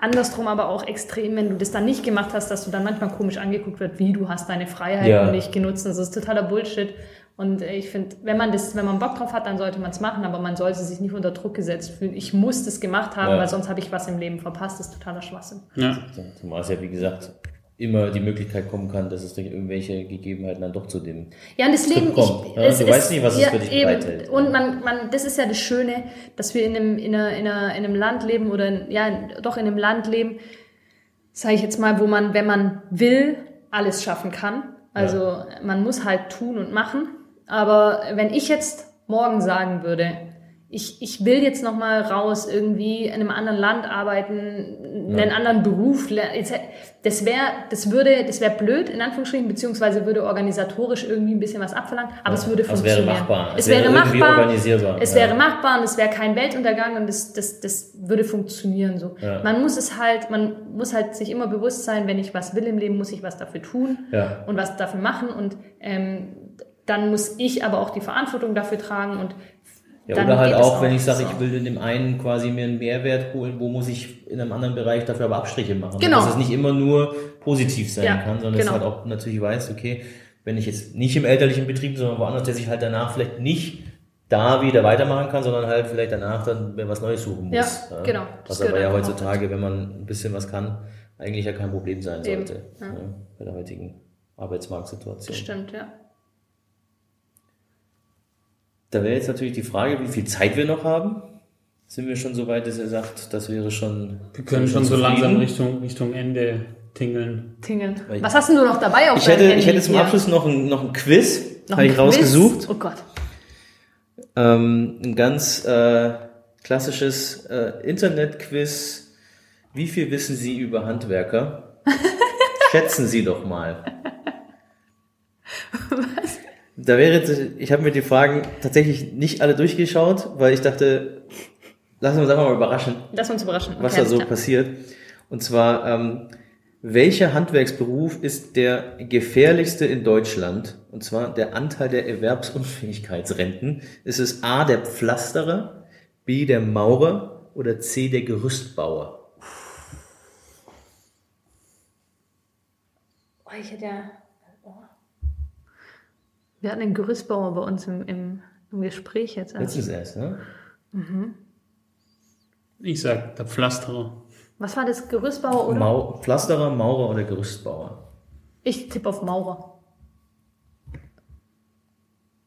andersrum aber auch extrem, wenn du das dann nicht gemacht hast, dass du dann manchmal komisch angeguckt wird, wie du hast deine Freiheit ja. nicht genutzt. Das ist totaler Bullshit. Und ich finde, wenn man das, wenn man Bock drauf hat, dann sollte man es machen, aber man sollte sich nicht unter Druck gesetzt fühlen. Ich muss das gemacht haben, ja. weil sonst habe ich was im Leben verpasst. Das ist totaler Schwachsinn. Ja. Zumal es ja, wie gesagt, immer die Möglichkeit kommen kann, dass es durch irgendwelche Gegebenheiten dann doch zu dem ja und das Leben kommt. Ich, ja, es, du es, weißt nicht, was ja, es für dich bereithält. Und man, man, das ist ja das Schöne, dass wir in einem, in, einer, in, einer, in einem Land leben oder in, ja doch in einem Land leben, sage ich jetzt mal, wo man, wenn man will, alles schaffen kann. Also ja. man muss halt tun und machen. Aber wenn ich jetzt morgen sagen würde, ich, ich will jetzt noch mal raus, irgendwie in einem anderen Land arbeiten, ja. einen anderen Beruf. Das wäre, das würde, das wäre blöd in Anführungsstrichen, beziehungsweise würde organisatorisch irgendwie ein bisschen was abverlangen, aber ja. es würde funktionieren. Es wäre machbar. Es, es wäre, wäre machbar. Organisierbar. Es ja. wäre machbar und es wäre kein Weltuntergang und das, das, das würde funktionieren so. Man muss es halt, man muss halt sich immer bewusst sein, wenn ich was will im Leben, muss ich was dafür tun und was dafür machen und ähm, dann muss ich aber auch die Verantwortung dafür tragen und ja, oder halt auch, wenn ich sage, so. ich will in dem einen quasi mir einen Mehrwert holen, wo muss ich in einem anderen Bereich dafür aber Abstriche machen. Genau. Dass es nicht immer nur positiv sein ja, kann, sondern genau. es halt auch natürlich weiß, okay, wenn ich jetzt nicht im elterlichen Betrieb, sondern woanders, der sich halt danach vielleicht nicht da wieder weitermachen kann, sondern halt vielleicht danach dann was Neues suchen muss. Ja, genau. Das was aber ja heutzutage, wenn man ein bisschen was kann, eigentlich ja kein Problem sein sollte. Ja. Ja, bei der heutigen Arbeitsmarktsituation. Stimmt, ja. Da wäre jetzt natürlich die Frage, wie viel Zeit wir noch haben. Sind wir schon so weit, dass er sagt, das wäre schon. Wir können schon so langsam Richtung, Richtung Ende tingeln. Tingeln. Was hast denn du noch dabei auf ich hätte, Handy Ich hätte zum hier? Abschluss noch ein, noch ein Quiz. Habe ich Quiz? rausgesucht. Oh Gott. Ähm, ein ganz äh, klassisches äh, Internet-Quiz. Wie viel wissen Sie über Handwerker? Schätzen Sie doch mal. Da wäre jetzt, ich habe mir die Fragen tatsächlich nicht alle durchgeschaut, weil ich dachte, lassen wir uns einfach mal überraschen. Lass uns überraschen. Okay, was da so klar. passiert. Und zwar, ähm, welcher Handwerksberuf ist der gefährlichste in Deutschland? Und zwar der Anteil der Erwerbsunfähigkeitsrenten. Ist es A, der Pflasterer, B, der Maurer oder C, der Gerüstbauer? Oh, ich hätte ja wir hatten einen Gerüstbauer bei uns im, im, im Gespräch jetzt. Erst. Jetzt ist erst, ne? Mhm. Ich sag der Pflasterer. Was war das? Gerüstbauer oder? Mau Pflasterer, Maurer oder Gerüstbauer? Ich tippe auf Maurer.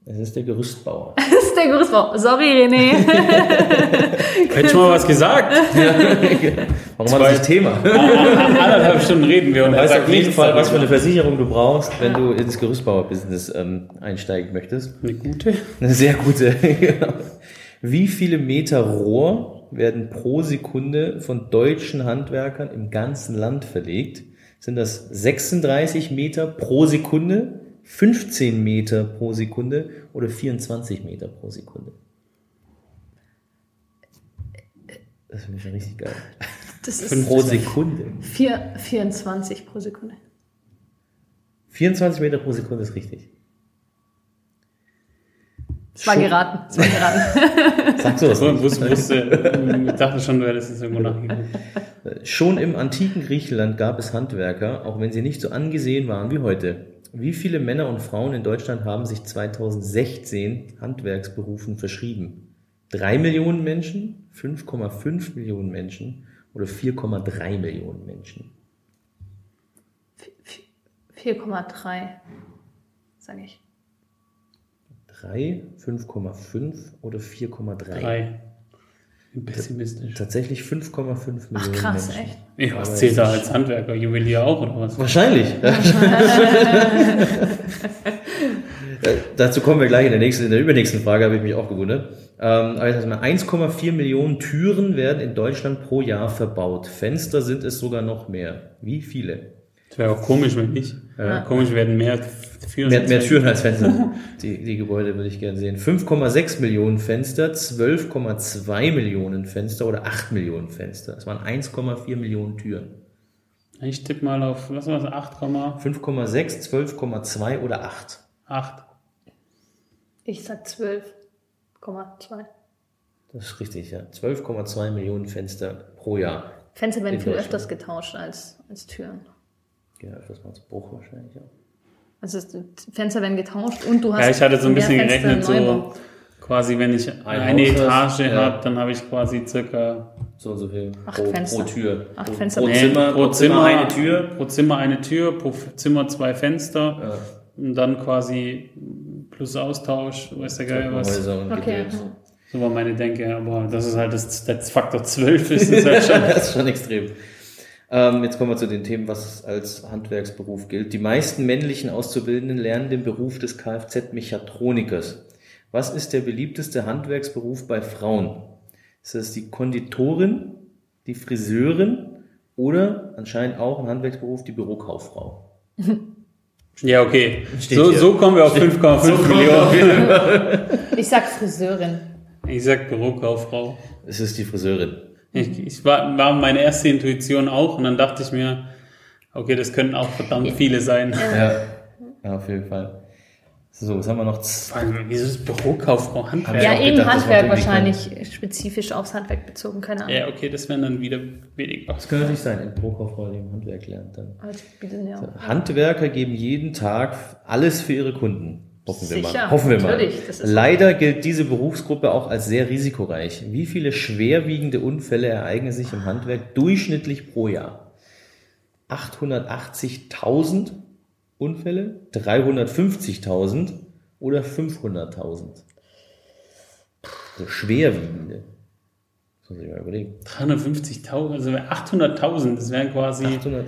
Es ist der Gerüstbauer. Es ist der Gerüstbauer. Sorry, René. Hättest du mal was gesagt? Warum war das Thema? Anderthalb Stunden reden wir und sagt auf jeden Fall, was für eine Versicherung du brauchst, wenn du ins Gerüstbauer-Business ähm, einsteigen möchtest. Eine gute? Eine sehr gute. Wie viele Meter Rohr werden pro Sekunde von deutschen Handwerkern im ganzen Land verlegt? Sind das 36 Meter pro Sekunde, 15 Meter pro Sekunde oder 24 Meter pro Sekunde? Das finde ich schon richtig geil. Das ist pro Sekunde. 4, 24 pro Sekunde. 24 Meter pro Sekunde ist richtig. Es war geraten. Es war geraten. Sagst du was? Ich wusste, wusste, ich dachte schon, du hättest es irgendwo nachgeguckt. Schon im antiken Griechenland gab es Handwerker, auch wenn sie nicht so angesehen waren wie heute. Wie viele Männer und Frauen in Deutschland haben sich 2016 Handwerksberufen verschrieben? Drei Millionen Menschen, 5,5 Millionen Menschen oder 4,3 Millionen Menschen? 4,3, sage ich. 3, 5,5 oder 4,3? 3. Pessimistisch. Tatsächlich 5,5 Millionen Ach, krass, Menschen. echt? Ja, was zählt da als Handwerker? Juwelier auch oder was? Wahrscheinlich. Äh, dazu kommen wir gleich in der nächsten, in der übernächsten Frage, habe ich mich auch gewundert. Ähm, aber jetzt 1,4 Millionen Türen werden in Deutschland pro Jahr verbaut. Fenster sind es sogar noch mehr. Wie viele? Das wäre auch komisch, wenn nicht. Ja. Komisch werden mehr Türen, mehr, mehr Türen als Fenster. die, die Gebäude würde ich gerne sehen. 5,6 Millionen Fenster, 12,2 Millionen Fenster oder 8 Millionen Fenster. Das waren 1,4 Millionen Türen. Ich tippe mal auf, was war das, 8, 5,6, 12,2 oder 8. 8. Ich sag 12,2. Das ist richtig, ja. 12,2 Millionen Fenster pro Jahr. Fenster werden viel öfters getauscht als, als Türen. Ja, öfters mal als Bruch wahrscheinlich, ja. Also Fenster werden getauscht und du hast. Ja, ich hatte so ein bisschen gerechnet, so quasi, wenn ich eine, eine Etage ja. habe, dann habe ich quasi circa so und so viel Acht pro, Fenster. pro Tür. Acht pro, Fenster. pro Nee, Zimmer, pro Zimmer eine Tür. Pro Zimmer eine Tür, pro Zimmer zwei Fenster Ja. und dann quasi plus Austausch, weiß der Geil was. Okay. So war meine Denke, aber das ist halt das, das Faktor 12 ist das halt schon. das ist schon extrem. Ähm, jetzt kommen wir zu den Themen, was als Handwerksberuf gilt. Die meisten männlichen Auszubildenden lernen den Beruf des Kfz-Mechatronikers. Was ist der beliebteste Handwerksberuf bei Frauen? Ist das die Konditorin, die Friseurin oder anscheinend auch ein Handwerksberuf die Bürokauffrau? Ja, okay. Steht So, hier. so kommen wir auf 5,5 Millionen. Ich sag Friseurin. Ich sag Bürokauffrau. Es ist die Friseurin. Ich, ich war, war meine erste Intuition auch und dann dachte ich mir, okay, das könnten auch verdammt viele sein. Ja, ja auf jeden Fall. So, was haben wir noch? Vor allem, wieso ist Bürokauffrau Handwerk? Ja, eben gedacht, Handwerk wahrscheinlich spezifisch aufs Handwerk bezogen, keine Ahnung. Ja, okay, das wären dann wieder weniger. Das kann natürlich sein, ein Bürokauffrau, die im Handwerk lernt dann. Ich biete ja. Handwerker geben jeden Tag alles für ihre Kunden. Hoffen wir Sicher, mal. Hoffen wir mal. Leider gilt diese berufsgruppe auch als sehr risikoreich. Wie viele schwerwiegende Unfälle ereignen sich im Handwerk durchschnittlich pro Jahr? 880.000 Unfälle, 350.000 oder 500.000? Also schwerwiegende. Das muss ich mal überlegen. 350.000, also 800.000, das wären quasi 800,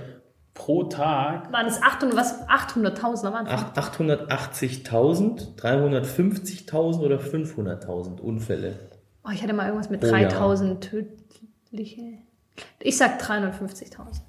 pro Tag. Waren es 800, was? 800.000 am Anfang? Ach- 880.000, 350.000 oder 500.000 Unfälle. Oh, ich hatte mal irgendwas mit Pro Jahr. 3000 tödliche. Ich sag 350.000.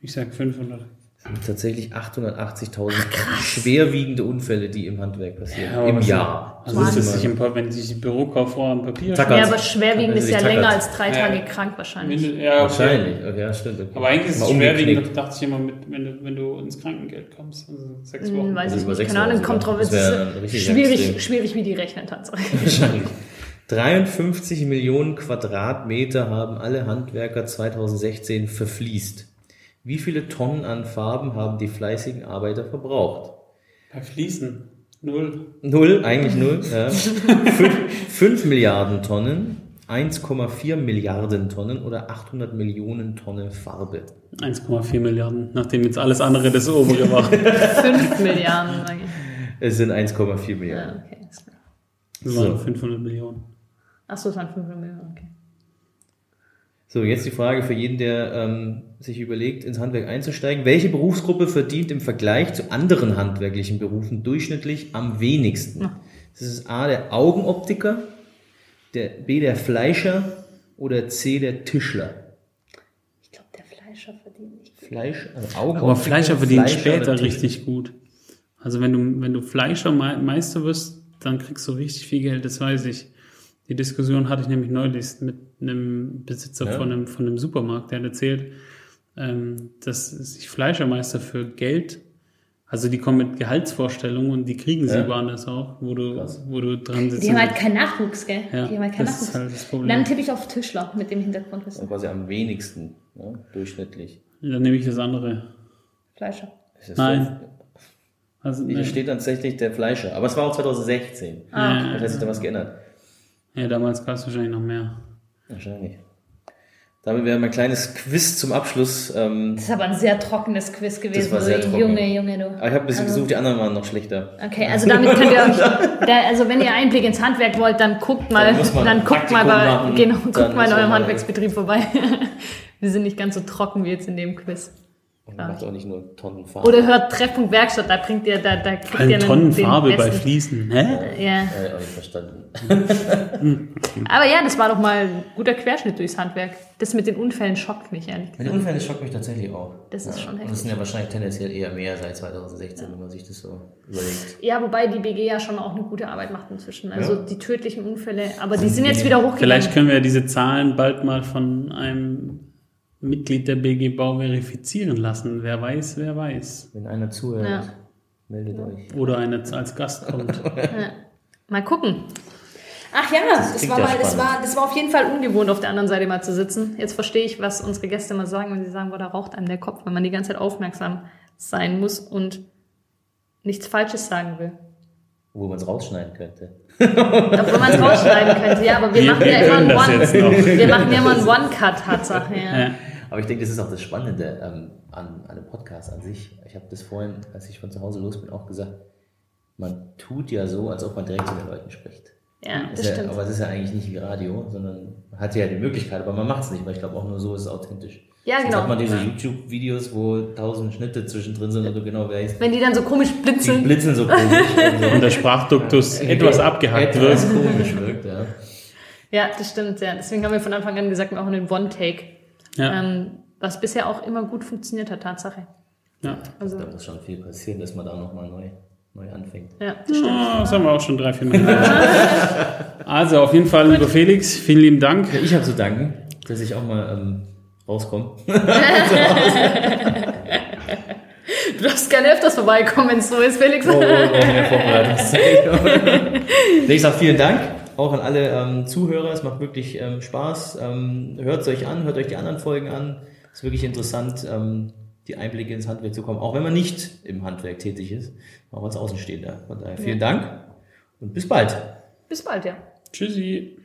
Ich sag 500. Es sind tatsächlich 880.000 schwerwiegende Unfälle, die im Handwerk passieren. aber Im was- Jahr. Also ist das sich im, wenn sich die Bürokauffrau am Papier schreibt? Ja, aber schwerwiegend ist ja die länger Tackert. als drei Tage Ja. krank wahrscheinlich. ja, okay. Wahrscheinlich, okay, ja, stimmt. Okay. Aber eigentlich ist es schwerwiegend, dachte ich immer, mit, wenn, du, wenn du ins Krankengeld kommst. Also sechs Hm, Wochen. weiß Also ich über nicht. sechs Keine Ahnung, Wochen kommt drauf. Es ist schwierig, schwierig, wie die rechnen tatsächlich. Wahrscheinlich. 53 Millionen Quadratmeter haben alle Handwerker 2016 verfließt. Wie viele Tonnen an Farben haben die fleißigen Arbeiter verbraucht? Bei Fließen. Null. Null, eigentlich null. Ja. Fünf, fünf Milliarden Tonnen, 1,4 Milliarden Tonnen oder 800 Millionen Tonnen Farbe. 1,4 Milliarden, nachdem jetzt alles andere das obere war. 5 Milliarden. sag ich. Es sind 1,4 Milliarden. Ja, okay. ist klar. Das waren So. 500 Millionen. Achso, es waren 500 Millionen, okay. So, jetzt die Frage für jeden, der ähm, sich überlegt, ins Handwerk einzusteigen. Welche Berufsgruppe verdient im Vergleich zu anderen handwerklichen Berufen durchschnittlich am wenigsten? Das ist A, der Augenoptiker, der B, der Fleischer oder C, der Tischler. Ich glaube, der Fleischer verdient nicht. Fleisch, also Augenoptiker, Aber Fleischer verdient Fleischer später richtig gut. Also wenn du, wenn du Fleischermeister wirst, dann kriegst du richtig viel Geld, das weiß ich. Die Diskussion hatte ich nämlich neulich mit einem Besitzer Ja. von, einem, von einem Supermarkt, der hat erzählt, ähm, dass sich Fleischermeister für Geld, also die kommen mit Gehaltsvorstellungen und die kriegen sie Ja. woanders auch, wo du, Krass. wo du dran sitzt. Die haben halt keinen Nachwuchs, gell? Ja, die haben halt keinen das ist Nachwuchs. halt das Problem. Dann tippe ich auf Tischler mit dem Hintergrundwissen. Also quasi am wenigsten, ne, durchschnittlich. Dann nehme ich das andere. Fleischer. Ist das Nein. so? Also, Hier steht tatsächlich der Fleischer. Aber es war auch 2016. Ah, Ja, Vielleicht hat sich da was geändert. Ja, damals gab es wahrscheinlich noch mehr. Wahrscheinlich. Damit wäre mein kleines Quiz zum Abschluss. Ähm, Das ist aber ein sehr trockenes Quiz gewesen. war sehr trocken. Junge, Junge, du. aber ich habe ein bisschen Also- gesucht, die anderen waren noch schlechter. Okay, also damit könnt ihr euch, da, also wenn ihr Einblick ins Handwerk wollt, dann guckt mal, Dann dann guckt mal, bei, machen, genau, guckt mal in eurem Handwerksbetrieb vorbei. Wir sind nicht ganz so trocken wie jetzt in dem Quiz. Und Ah. macht auch nicht nur Tonnen Farbe. Oder hört Treffpunkt Werkstatt, da bringt ihr, da, da kriegt Ein ihr Tonnen den Farbe bei Fliesen. Hä? Ja. Ja, auch nicht verstanden. Aber ja, das war doch mal ein guter Querschnitt durchs Handwerk. Das mit den Unfällen schockt mich ehrlich Mit den Unfällen schockt mich tatsächlich auch. Das ist schon Und das heftig. sind ja wahrscheinlich tendenziell eher mehr seit 2016, wenn man sich das so überlegt. Ja, wobei die BG ja schon auch eine gute Arbeit macht inzwischen. Also Ja. die tödlichen Unfälle, aber die sind jetzt wieder hochgegangen. Vielleicht können wir diese Zahlen bald mal von einem Mitglied der BG Bau verifizieren lassen. Wer weiß, wer weiß. Wenn einer zuhört, Ja. meldet euch. Oder einer als Gast kommt. Mal gucken. Ach ja, das, war, ja mal, das, war, das war auf jeden Fall ungewohnt, auf der anderen Seite mal zu sitzen. Jetzt verstehe ich, was unsere Gäste mal sagen, wenn sie sagen, boah, da raucht einem der Kopf, wenn man die ganze Zeit aufmerksam sein muss und nichts Falsches sagen will. Wo man es rausschneiden könnte. Obwohl man es rausschneiden könnte, ja, aber wir, wir machen ja immer einen One. Wir machen ja immer einen One-Cut, Tatsache, ja. ja. Aber ich denke, das ist auch das Spannende ähm, an, an einem Podcast an sich. Ich habe das vorhin, als ich von zu Hause los bin, auch gesagt. Man tut ja so, als ob man direkt zu den Leuten spricht. Ja, das ja, stimmt. Aber es ist ja eigentlich nicht wie Radio, sondern man hat ja die Möglichkeit, aber man macht es nicht, weil ich glaube auch nur so ist es authentisch. Ja, Sonst genau. hat man diese YouTube-Videos, wo tausend Schnitte zwischendrin sind und du genau weißt. Wenn die dann so komisch blitzen. Die blitzen so komisch. und, so. und der Sprachduktus ja. etwas abgehackt wird. Etwas komisch wirkt, ja. Ja, das stimmt, ja. Deswegen haben wir von Anfang an gesagt, wir machen einen One-Take. Ja. Ähm, was bisher auch immer gut funktioniert hat, Tatsache. Ja. Also. Da muss schon viel passieren, dass man da nochmal neu, neu anfängt. Ja, das stimmt. Oh, das haben wir auch schon drei, vier Minuten. also auf jeden Fall, lieber Felix, vielen lieben Dank. Ja, ich habe zu danken, dass ich auch mal ähm, rauskomme. du darfst gerne öfters vorbeikommen, wenn es so ist, Felix. Oh, oh, oh ich sage vielen Dank auch an alle ähm, Zuhörer. Es macht wirklich ähm, Spaß. Ähm, hört es euch an, hört euch die anderen Folgen an. Es ist wirklich interessant, ähm, die Einblicke ins Handwerk zu kommen, auch wenn man nicht im Handwerk tätig ist, auch als Außenstehender. Von daher vielen ja. Dank und bis bald. Bis bald, ja. Tschüssi.